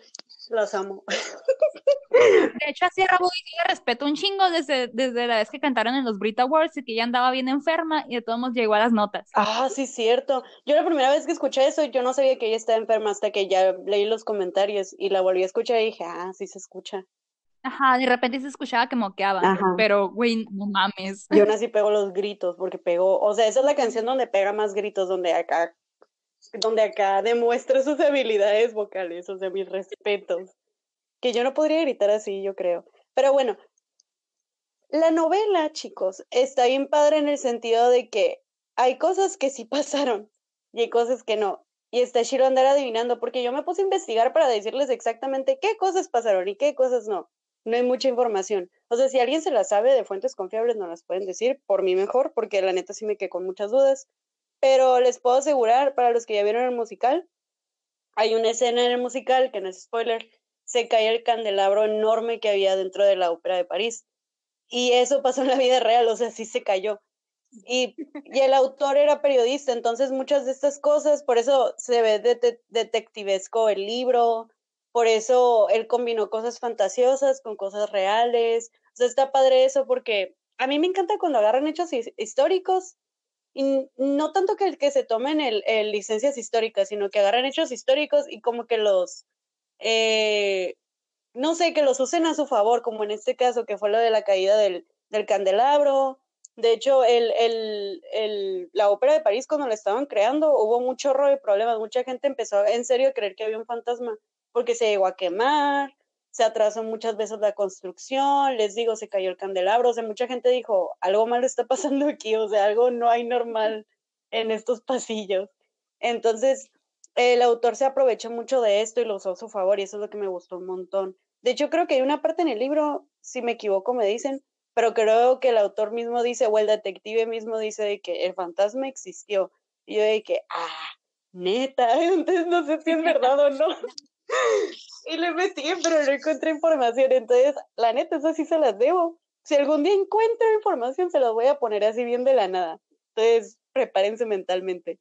las amo. De hecho, a Sierra Boy le respeto un chingo desde, desde la vez que cantaron en los Brit Awards y que ella andaba bien enferma y de todos modos llegó a las notas. Ah, sí, cierto. Yo la primera vez que escuché eso, yo no sabía que ella estaba enferma hasta que ya leí los comentarios y la volví a escuchar y dije, ah, sí se escucha. Ajá, de repente se escuchaba que moqueaba, pero güey, no mames. Yo así pego los gritos porque pegó, o sea, esa es la canción donde pega más gritos, donde acá donde acá demuestra sus habilidades vocales, o sea, mis respetos. Que yo no podría gritar así, yo creo. Pero bueno, la novela, chicos, está bien padre en el sentido de que hay cosas que sí pasaron y hay cosas que no. Y está chido andar adivinando, porque yo me puse a investigar para decirles exactamente qué cosas pasaron y qué cosas no. No hay mucha información. O sea, si alguien se la sabe de fuentes confiables, no las pueden decir, por mí mejor, porque la neta sí me quedé con muchas dudas. Pero les puedo asegurar, para los que ya vieron el musical, hay una escena en el musical, que no es spoiler, se cae el candelabro enorme que había dentro de la ópera de París. Y eso pasó en la vida real, o sea, sí se cayó. Y, y el autor era periodista, entonces muchas de estas cosas, por eso se ve detectivesco el libro, por eso él combinó cosas fantasiosas con cosas reales. O sea, está padre eso porque a mí me encanta cuando agarran hechos históricos y no tanto que, que se tomen el, licencias históricas, sino que agarran hechos históricos y como que los, eh, no sé, que los usen a su favor, como en este caso que fue lo de la caída del, del candelabro. De hecho, el, el, el, la ópera de París, cuando la estaban creando, hubo mucho chorro de problemas. Mucha gente empezó en serio a creer que había un fantasma porque se llegó a quemar, se atrasó muchas veces la construcción, les digo, se cayó el candelabro, o sea, mucha gente dijo, algo malo está pasando aquí, o sea, algo no hay normal en estos pasillos. Entonces, el autor se aprovechó mucho de esto y lo usó a su favor y eso es lo que me gustó un montón. De hecho, creo que hay una parte en el libro, si me equivoco me dicen, pero creo que el autor mismo dice, o el detective mismo dice de que el fantasma existió. Y yo de que, ah, neta, entonces no sé si es verdad o no. y le investigué, pero no encontré información. Entonces, la neta, eso sí se las debo. Si algún día encuentro información, se las voy a poner así bien de la nada. Entonces, prepárense mentalmente.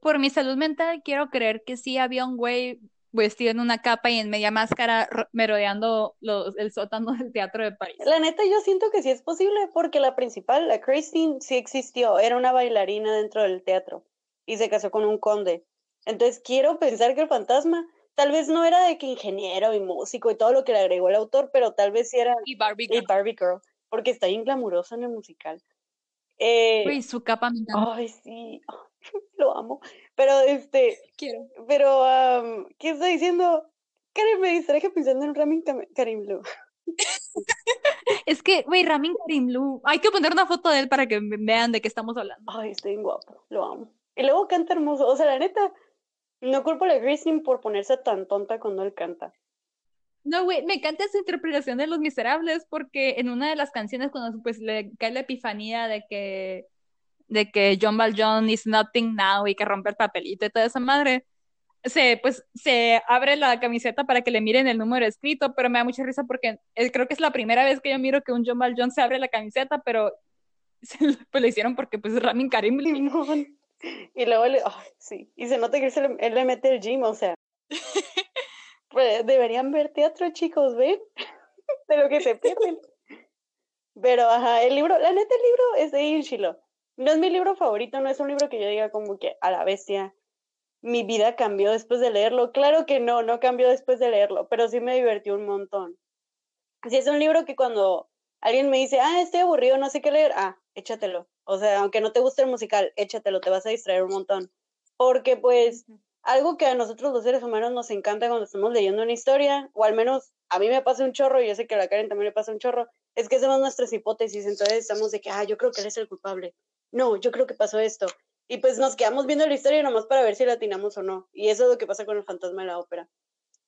Por mi salud mental, quiero creer que sí había un güey vestido en una capa y en media máscara merodeando los, el sótano del teatro de París. La neta, yo siento que sí es posible porque la principal, la Christine, sí existió. Era una bailarina dentro del teatro y se casó con un conde. Entonces, quiero pensar que el fantasma tal vez no era de que ingeniero y músico y todo lo que le agregó el autor, pero tal vez sí era y Barbie Girl, y Barbie Girl porque está bien glamuroso en el musical. Eh, Uy, su capa me Ay, sí, lo amo. Pero este, quiero. Pero, ¿qué está diciendo? Karen, me distraje pensando en Ramin Karim Blue. es que, güey, Ramin Karim Blue, hay que poner una foto de él para que vean de qué estamos hablando. Ay, está bien guapo, lo amo. Y luego canta hermoso, o sea, la neta, no culpo a Christine por ponerse tan tonta cuando él canta. No, güey, me encanta esa interpretación de Los Miserables porque en una de las canciones cuando pues le cae la epifanía de que de que John Valjean is nothing now y que rompe el papelito y toda esa madre, se pues se abre la camiseta para que le miren el número escrito, pero me da mucha risa porque creo que es la primera vez que yo miro que un John Valjean se abre la camiseta, pero pues lo hicieron porque pues Ramin Karim y luego le, sí, y se nota que él, le, mete el gym, o sea. pues deberían ver teatro, chicos, ¿ven? de lo que se pierden. Pero, ajá, el libro, la neta, el libro es de Inchilo. No es mi libro favorito, no es un libro que yo diga como que a la bestia, mi vida cambió después de leerlo. Claro que no, no cambió después de leerlo, pero sí me divertió un montón. Si es un libro que cuando alguien me dice, ah, estoy aburrido, no sé qué leer, ah, échatelo. O sea, aunque no te guste el musical, échatelo, te vas a distraer un montón. Porque pues algo que a nosotros los seres humanos nos encanta cuando estamos leyendo una historia, o al menos a mí me pasa un chorro, y yo sé que a la Karen también le pasa un chorro, es que hacemos nuestras hipótesis, entonces estamos de que, ah, yo creo que él es el culpable. No, yo creo que pasó esto. Y pues nos quedamos viendo la historia nomás para ver si la atinamos o no. Y eso es lo que pasa con el fantasma de la ópera.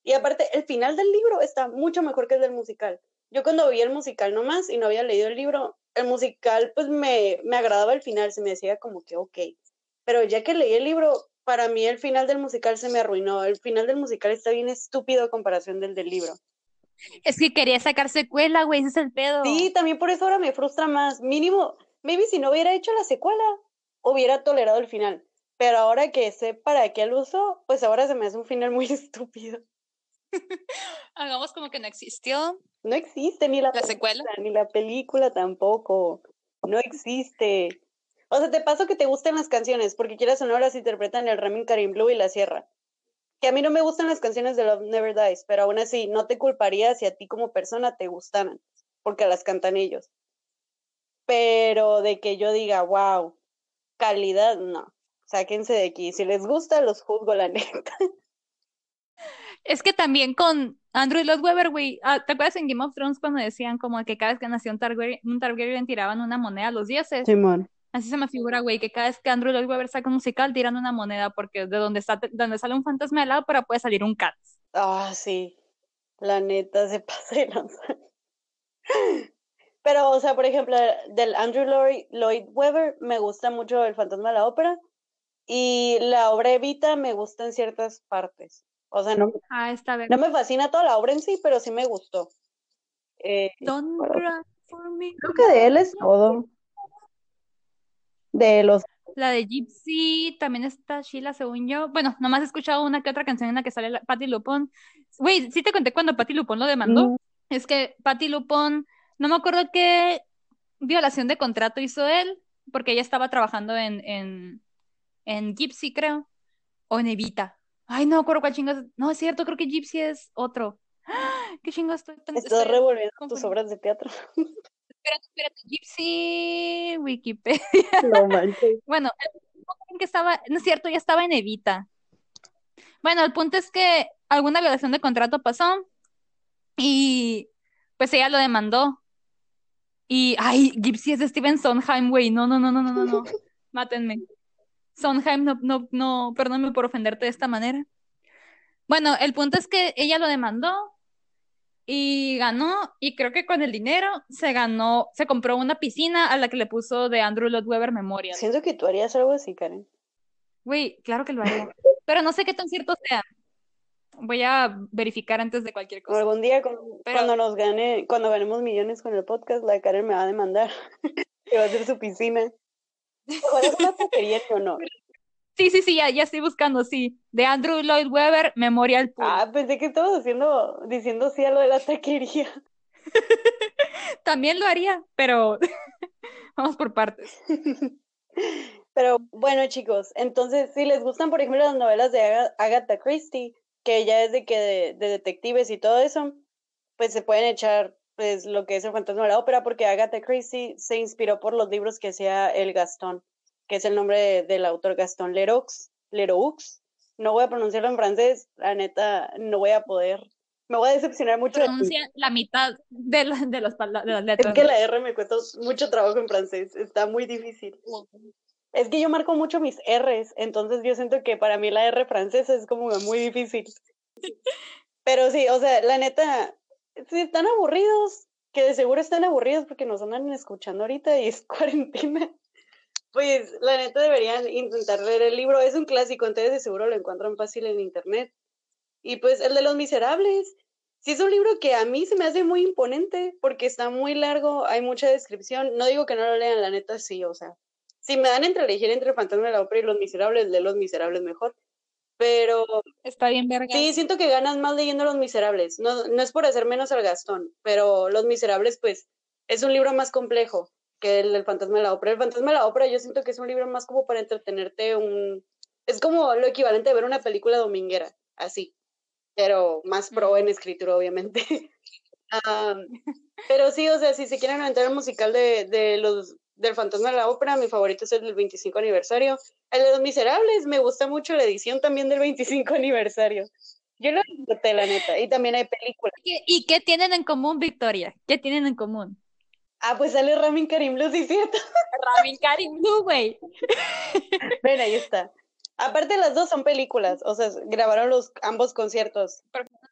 Y aparte, el final del libro está mucho mejor que el del musical. Yo cuando vi el musical nomás y no había leído el libro, el musical pues me, me agradaba el final, se me decía como que ok, pero ya que leí el libro, para mí el final del musical se me arruinó, el final del musical está bien estúpido a comparación del del libro. Es que quería sacar secuela, güey, ese es el pedo. Sí, también por eso ahora me frustra más. Mínimo, maybe si no hubiera hecho la secuela, hubiera tolerado el final. Pero ahora que sé para qué lo uso, pues ahora se me hace un final muy estúpido. Hagamos como que no existió. No existe ni la, ¿La secuela? ni la película tampoco. No existe. O sea, te paso que te gusten las canciones, porque quieras o no las interpretan el Ramin Karim Blue y la Sierra. Que a mí no me gustan las canciones de Love Never Dies, pero aún así no te culparía si a ti como persona te gustaran, porque las cantan ellos. Pero de que yo diga, wow, calidad, no. Sáquense de aquí. Si les gusta, los juzgo, la neta. Es que también con Andrew Lloyd Webber, güey, ah, ¿te acuerdas en Game of Thrones cuando decían como que cada vez que nació un Targaryen, un Targaryen tiraban una moneda a los dioses? Simón. Así se me figura, güey, que cada vez que Andrew Lloyd Webber saca un musical tiran una moneda porque de donde, está, donde sale un fantasma de la ópera puede salir un cat. Ah, sí. La neta se pasa de lanzar. Pero, o sea, por ejemplo, del Andrew Lloyd, Lloyd Webber me gusta mucho El fantasma de la ópera y la obra Evita me gusta en ciertas partes. O sea, no, Ah, está bien. no me fascina toda la obra en sí, pero sí me gustó. Eh, Don't for me. creo que de él es todo. De los La de Gypsy, también está Sheila, según yo. Bueno, nomás he escuchado una que otra canción en la que sale la- Patti Lupón. Güey, sí te conté cuando Patti Lupón lo demandó. Mm. Es que Patti Lupón, no me acuerdo qué violación de contrato hizo él, porque ella estaba trabajando en, en, en Gypsy, creo, o en Evita. Ay, no acuerdo cuál chingas. No, es cierto, creo que Gypsy es otro. ¡Ah! ¿Qué chingas estoy tan- estás estoy revolviendo tus obras de teatro. Espérate, espérate, Gypsy, Wikipedia. No manches. Bueno, el punto en que estaba, no es cierto, ya estaba en Evita. Bueno, el punto es que alguna violación de contrato pasó y pues ella lo demandó. Y, ay, Gypsy es de Steven Sondheim, güey. No, no, no, no, no, no, no. Mátenme. Sondheim, no, no, no, perdóname por ofenderte de esta manera. Bueno, el punto es que ella lo demandó y ganó, y creo que con el dinero se ganó, se compró una piscina a la que le puso de Andrew Lloyd Webber Memorial. Siento que tú harías algo así, Karen. Güey, claro que lo haría. Pero no sé qué tan cierto sea. Voy a verificar antes de cualquier cosa. algún día cuando, Pero- cuando nos gane, cuando ganemos millones con el podcast, la Karen me va a demandar. que va a hacer su piscina. Ojalá sea una taquería o no. Sí, sí, sí, ya, ya estoy buscando, sí. De Andrew Lloyd Webber Memorial Pool. Ah, pensé que estabas haciendo, diciendo sí a lo de la taquería. También lo haría, pero vamos por partes. Pero bueno, chicos, entonces, si les gustan, por ejemplo, las novelas de Aga- Agatha Christie, que ya es de que de, de detectives y todo eso, pues se pueden echar pues lo que es el fantasma de la ópera, porque Agatha Christie se inspiró por los libros que hacía el Gastón, que es el nombre de- del autor Gastón Leroux, Leroux. No voy a pronunciarlo en francés, la neta, no voy a poder. Me voy a decepcionar mucho. de la mitad de, la- de, pala- de las Es letras. que la R me cuesta mucho trabajo en francés, está muy difícil. Es que yo marco mucho mis R's, entonces yo siento que para mí la R francesa es como muy difícil. Pero sí, o sea, la neta, si están aburridos, que de seguro están aburridos porque nos andan escuchando ahorita y es cuarentena, pues la neta deberían intentar leer el libro. Es un clásico, entonces de seguro lo encuentran fácil en internet. Y pues el de los miserables, sí es un libro que a mí se me hace muy imponente porque está muy largo, hay mucha descripción. No digo que no lo lean, la neta sí, o sea, si me dan entre elegir entre Fantasma de la Ópera y Los Miserables, de Los Miserables mejor. Pero Está bien, verga. sí, siento que ganas más leyendo Los Miserables. No, no es por hacer menos al Gastón, pero Los Miserables, pues, es un libro más complejo que el del Fantasma de la Ópera. El Fantasma de la Ópera yo siento que es un libro más como para entretenerte, un... Es como lo equivalente a ver una película dominguera, así, pero más pro en escritura, obviamente. Am, pero sí, o sea, si se quieren aventar el musical de, de los del Fantasma de la Ópera, mi favorito es el del 25 aniversario. El de Los Miserables, me gusta mucho la edición también del 25 aniversario. Yo lo disfruté, la neta. Y también hay películas. ¿Y y qué tienen en común, Victoria? ¿Qué tienen en común? Ah, pues sale Ramin Karim Blue, sí, cierto. Ramin Karim Blue, güey. Ven, ahí está. Aparte, las dos son películas, o sea, grabaron los ambos conciertos.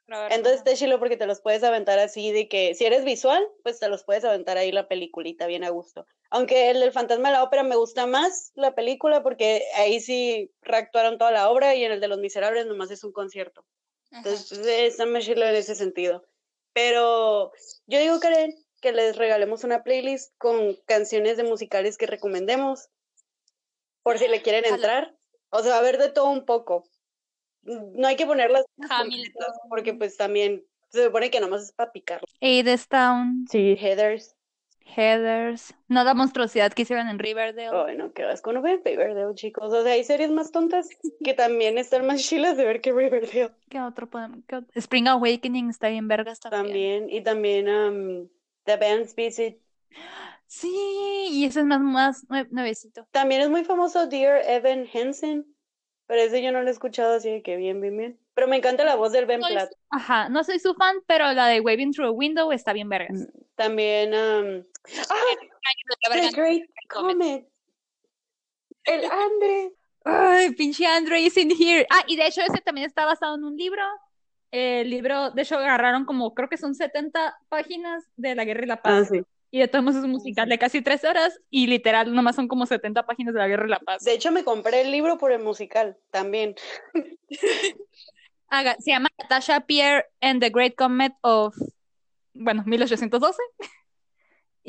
Entonces está chilo porque te los puedes aventar así de que si eres visual, pues te los puedes aventar ahí la peliculita bien a gusto. Aunque el del Fantasma de la Ópera me gusta más la película porque ahí sí reactuaron toda la obra y en el de Los Miserables nomás es un concierto. Entonces pues, está más en ese sentido. Pero yo digo, Karen, que les regalemos una playlist con canciones de musicales que recomendemos, por si le quieren entrar. O sea, a ver de todo un poco. No hay que ponerlas porque pues también se supone que nomás es para picar. Town, Sí, Heathers. Heathers, no la monstruosidad que hicieron en Riverdale. Ay, no, qué asco. No vean Riverdale, chicos. O sea, hay series más tontas que también están más chilas de ver que Riverdale. ¿Qué otro podemos? qué otro? Spring Awakening está bien vergas también. También. Y también um, The Band's Visit. Sí, y ese es más, más nue- nuevecito. También es muy famoso Dear Evan Hansen. Pero ese yo no lo he escuchado, así que bien, bien, bien. Pero me encanta la voz del Ben No Platt. es- ajá, no soy su fan, pero la de Waving Through a Window está bien vergas. También. um, ¡Ah! The Great Comet. El Andre. Ay, pinche Andre is in here. Ah, y de hecho ese también está basado en un libro. El libro, de hecho, agarraron como, creo que son 70 páginas de La Guerra y la Paz. Ah, sí. Y de todos modos es un musical de casi tres horas y literal nomás son como 70 páginas de La Guerra y la Paz. De hecho, me compré el libro por el musical también. Haga- se llama Natasha Pierre and the Great Comet of, bueno, 1812.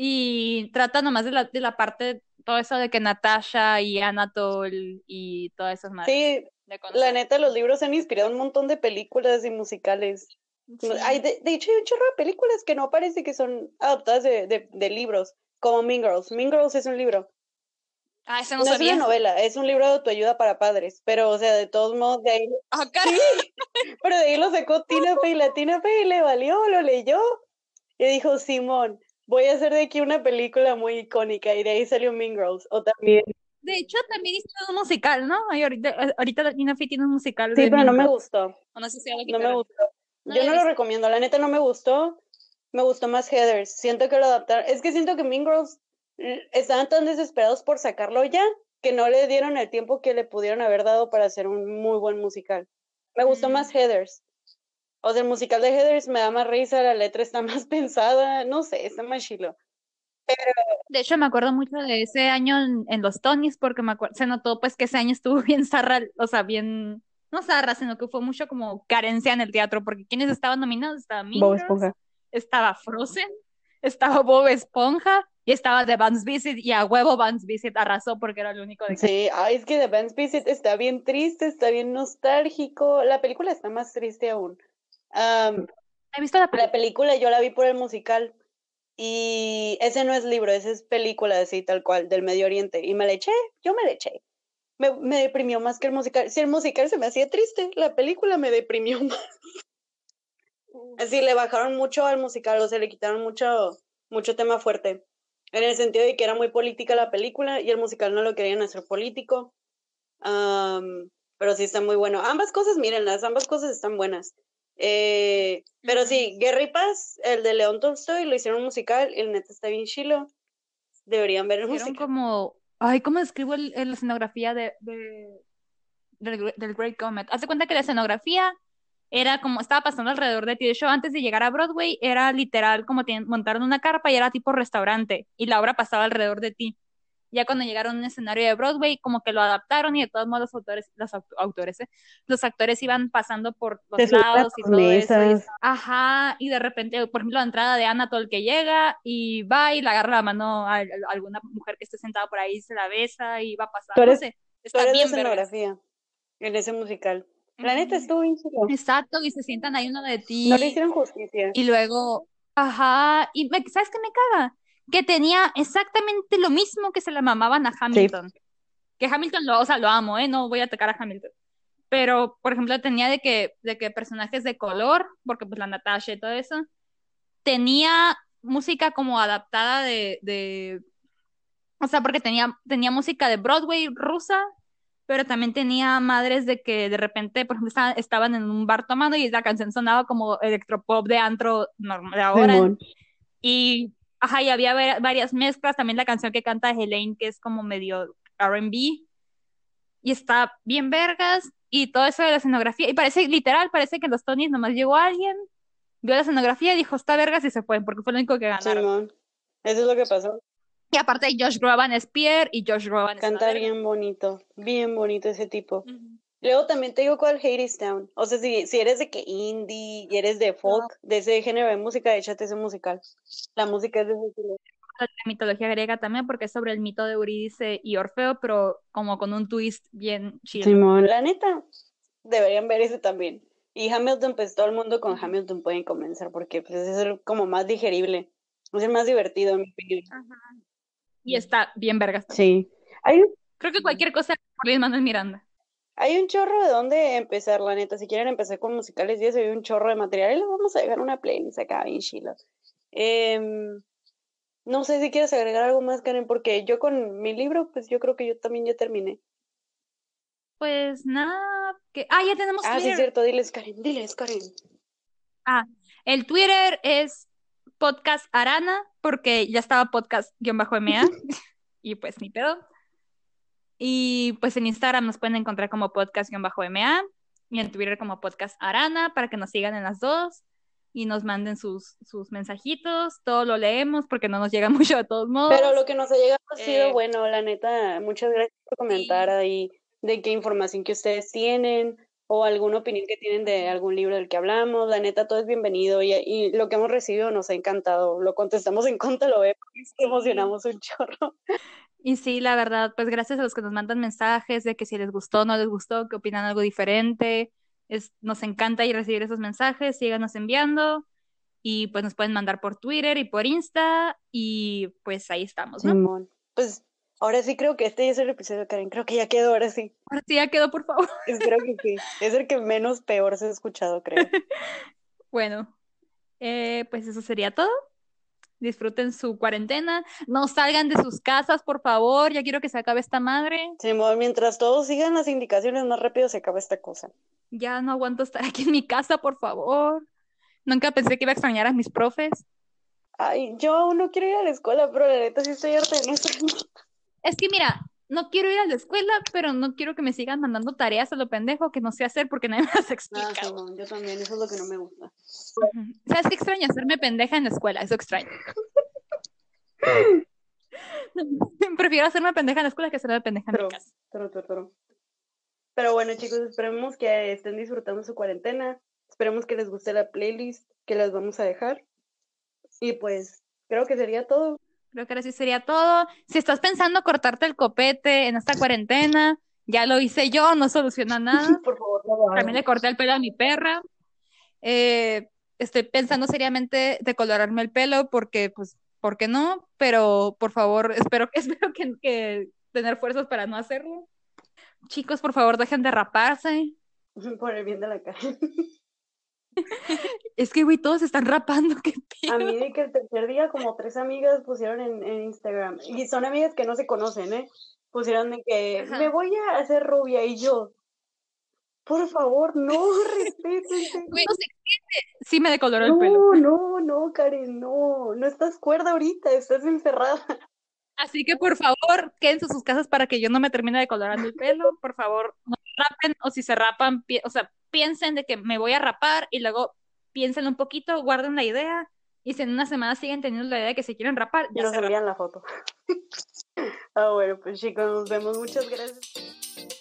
Y trata nomás de la, de la parte, todo eso de que Natasha y Anatole y todas esas madres. Sí, la neta, los libros han inspirado un montón de películas y musicales. Sí. Hay, de, de hecho, hay un chorro de películas que no parece que son adaptadas de, de, de libros, como Mean Girls. Mean Girls es un libro. Ah, ese no, No, es sabía. una novela, es un libro de autoayuda para padres. Pero, o sea, de todos modos, de ahí, Ah, caray. pero de ahí lo sacó Tina Fey. La Tina Fey le valió, lo leyó. Y dijo, Simón, voy a hacer de aquí una película muy icónica. Y de ahí salió Mean Girls. O también. De hecho, también hizo un musical, ¿no? Ahorita, eh, ahorita Tina Fey tiene un musical Sí, pero no me gustó. O no sé si ya lo No me gustó. No Yo no lo recomiendo, la neta no me gustó. Me gustó más Heathers. Siento que lo adaptaron. Es que siento que Mean Girls estaban tan desesperados por sacarlo ya que no le dieron el tiempo que le pudieron haber dado para hacer un muy buen musical. Me gustó Mm. más Heathers. O sea, el musical de Heathers me da más risa, la letra está más pensada, no sé, está más chilo. Pero De hecho, me acuerdo mucho de ese año en, en los Tonys porque me acuerdo, se notó pues que ese año estuvo bien zarra, o sea, bien, no zarra, sino que fue mucho como carencia en el teatro, porque quienes estaban nominados estaba Mean Bob Girls, Esponja. estaba Frozen, estaba Bob Esponja y estaba The Vans Visit y a huevo Vans Visit arrasó porque era el único de Sí, ay, es que The Band's Visit está bien triste, está bien nostálgico. La película está más triste aún. Am, ¿He visto la La película? película yo la vi por el musical y ese no es libro, ese es película así tal cual del Medio Oriente y me la eché, yo me la eché. Me, me deprimió más que el musical. Si el musical se me hacía triste, la película me deprimió más. Así le bajaron mucho al musical, o sea, le quitaron mucho mucho tema fuerte. En el sentido de que era muy política la película y el musical no lo querían hacer político. Am, pero sí está muy bueno. Ambas cosas, mírenlas, ambas cosas están buenas. Eh, pero sí, Guerra y Paz, el de León Tolstoy, lo hicieron musical, el neta está bien chilo. Deberían ver el musical. como, ay, ¿cómo describo el, el- la escenografía de, de- del, del Great Comet? Haz de cuenta que la escenografía era como, estaba pasando alrededor de ti. De hecho, antes de llegar a Broadway, era literal como montaron una carpa y era tipo restaurante, y la obra pasaba alrededor de ti. Ya cuando llegaron a un escenario de Broadway, como que lo adaptaron y de todos modos los autores, los aut- autores, ¿eh? los actores iban pasando por los lados y todo eso. y- ajá, y de repente, por ejemplo, la entrada de Anatole que llega y va y le agarra la mano a, a alguna mujer que esté sentada por ahí, se la besa y va No eres- sé, Tú está bien escenografía en ese musical. La neta estuvo bien. Exacto, y se sientan ahí uno de ti. No le hicieron justicia. Y luego, ajá, y me- ¿sabes qué me caga? Que tenía exactamente lo mismo que se le mamaban a Hamilton. Que Hamilton lo, o sea, lo amo, ¿eh? No voy a atacar a Hamilton. Pero, por ejemplo, tenía de que, de que personajes de color, porque pues la Natasha y todo eso, tenía música como adaptada de, de, o sea, porque tenía, tenía música de Broadway rusa, pero también tenía madres de que de repente, por ejemplo, estaban, estaban en un bar tomando y la canción sonaba como electropop de antro normal de ahora. Simón. Y, ajá, y había va- varias mezclas, también la canción que canta Helene, que es como medio R&B, y está bien vergas, y todo eso de la escenografía, y parece, literal, parece que en los Tonys nomás llegó alguien, vio la escenografía, dijo, está vergas, y se fue, porque fue lo único que ganaron. Simón. Eso es lo que pasó. Y aparte Josh Groban es Pierre, y Josh Groban Canta bien bonito, bien bonito ese tipo. Luego también te digo cuál Hades Town. O sea, si, si eres de que indie y eres de folk, de ese género de música, échate ese musical. La música es de ese La mitología griega también, porque es sobre el mito de Eurídice y Orfeo, pero como con un twist bien chido. Simón, la neta, deberían ver ese también. Y Hamilton, pues todo el mundo con Hamilton pueden comenzar, porque pues, es el como más digerible. Es el más divertido, en mi opinión. Y está bien vergas. Sí. Hay, Creo que cualquier cosa por Lin Manuel Miranda. Hay un chorro de dónde empezar, la neta. Si quieren empezar con musicales y eso, hay un chorro de material. Y les vamos a dejar una playlist acá bien chila. Em, no sé si quieres agregar algo más, Karen, porque yo con mi libro, pues yo creo que yo también ya terminé. Pues nada, que... Ah, ya tenemos Ah, sí, Twitter. es cierto. Diles, Karen. Diles, Karen. Ah, el Twitter es podcast Arana, porque ya estaba podcast-MA, y pues ni pedo. Y pues en Instagram nos pueden encontrar como podcast-MA, y en Twitter como podcast Arana, para que nos sigan en las dos y nos manden sus, sus mensajitos. Todo lo leemos porque no nos llega mucho de todos modos. Pero lo que nos ha llegado ha sido Eh, bueno, la neta. Muchas gracias por comentar ahí de qué información que ustedes tienen o alguna opinión que tienen de algún libro del que hablamos. La neta, todo es bienvenido y, y lo que hemos recibido nos ha encantado. Lo contestamos en contra, lo vemos, nos emocionamos un chorro. Y sí, la verdad, pues gracias a los que nos mandan mensajes de que si les gustó, no les gustó, que opinan algo diferente. Es, nos encanta y recibir esos mensajes, síganos enviando y pues nos pueden mandar por Twitter y por Insta y pues ahí estamos, ¿no? Simón. Pues ahora sí creo que este ya es el episodio, Karen. Creo que ya quedó, ahora sí. Ahora sí ya quedó, por favor. Espero que sí. Es el que menos peor se ha escuchado, creo. Bueno, eh, pues eso sería todo. Disfruten su cuarentena, no salgan de sus casas, por favor, ya quiero que se acabe esta madre. Simón, mientras todos sigan las indicaciones, más rápido se acaba esta cosa. Ya no aguanto estar aquí en mi casa, por favor. Nunca pensé que iba a extrañar a mis profes. Ay, yo aún no quiero ir a la escuela, pero la neta sí estoy harta de. Es que mira, no quiero ir a la escuela, pero no quiero que me sigan mandando tareas a lo pendejo que no sé hacer porque nadie me las Ah, explica. Simón, yo también, eso es lo que no me gusta. Ujú. ¿Sabes qué extraño? Hacerme pendeja en la escuela, eso extraño. Prefiero hacerme pendeja en la escuela que hacerme pendeja en mi Pero, casa. pero, pero, pero. Pero bueno, chicos, esperemos que estén disfrutando su cuarentena. Esperemos que les guste la playlist que les vamos a dejar. Y pues, creo que sería todo. Creo que ahora sí sería todo. Si estás pensando cortarte el copete en esta cuarentena, ya lo hice yo, no soluciona nada. Por favor, no. También le corté el pelo a mi perra. Eh, estoy pensando seriamente de colorarme el pelo porque, pues, ¿por qué no? Pero, por favor, espero, espero que, que tener fuerzas para no hacerlo. Chicos, por favor, dejen de raparse. Por el bien de la cara. Es que, güey, todos están rapando, qué A mí pedo. de que el tercer día como tres amigas pusieron en, en Instagram, y son amigas que no se conocen, ¿eh? Pusieron de que Ajá. me voy a hacer rubia y yo, por favor, no, respétense. Güey, no. Sí me decoloró el pelo. No, no, no, Karen, no, no estás cuerda ahorita, estás encerrada. Así que, por favor, quédense en sus casas para que yo no me termine decolorando el pelo. Por favor, no se rapen, o si se rapan, o sea, piensen de que me voy a rapar y luego piensen un poquito, guarden la idea. Y si en una semana siguen teniendo la idea de que se quieren rapar, ya nos envían la foto. Ah, bueno, pues chicos, nos vemos. Muchas gracias.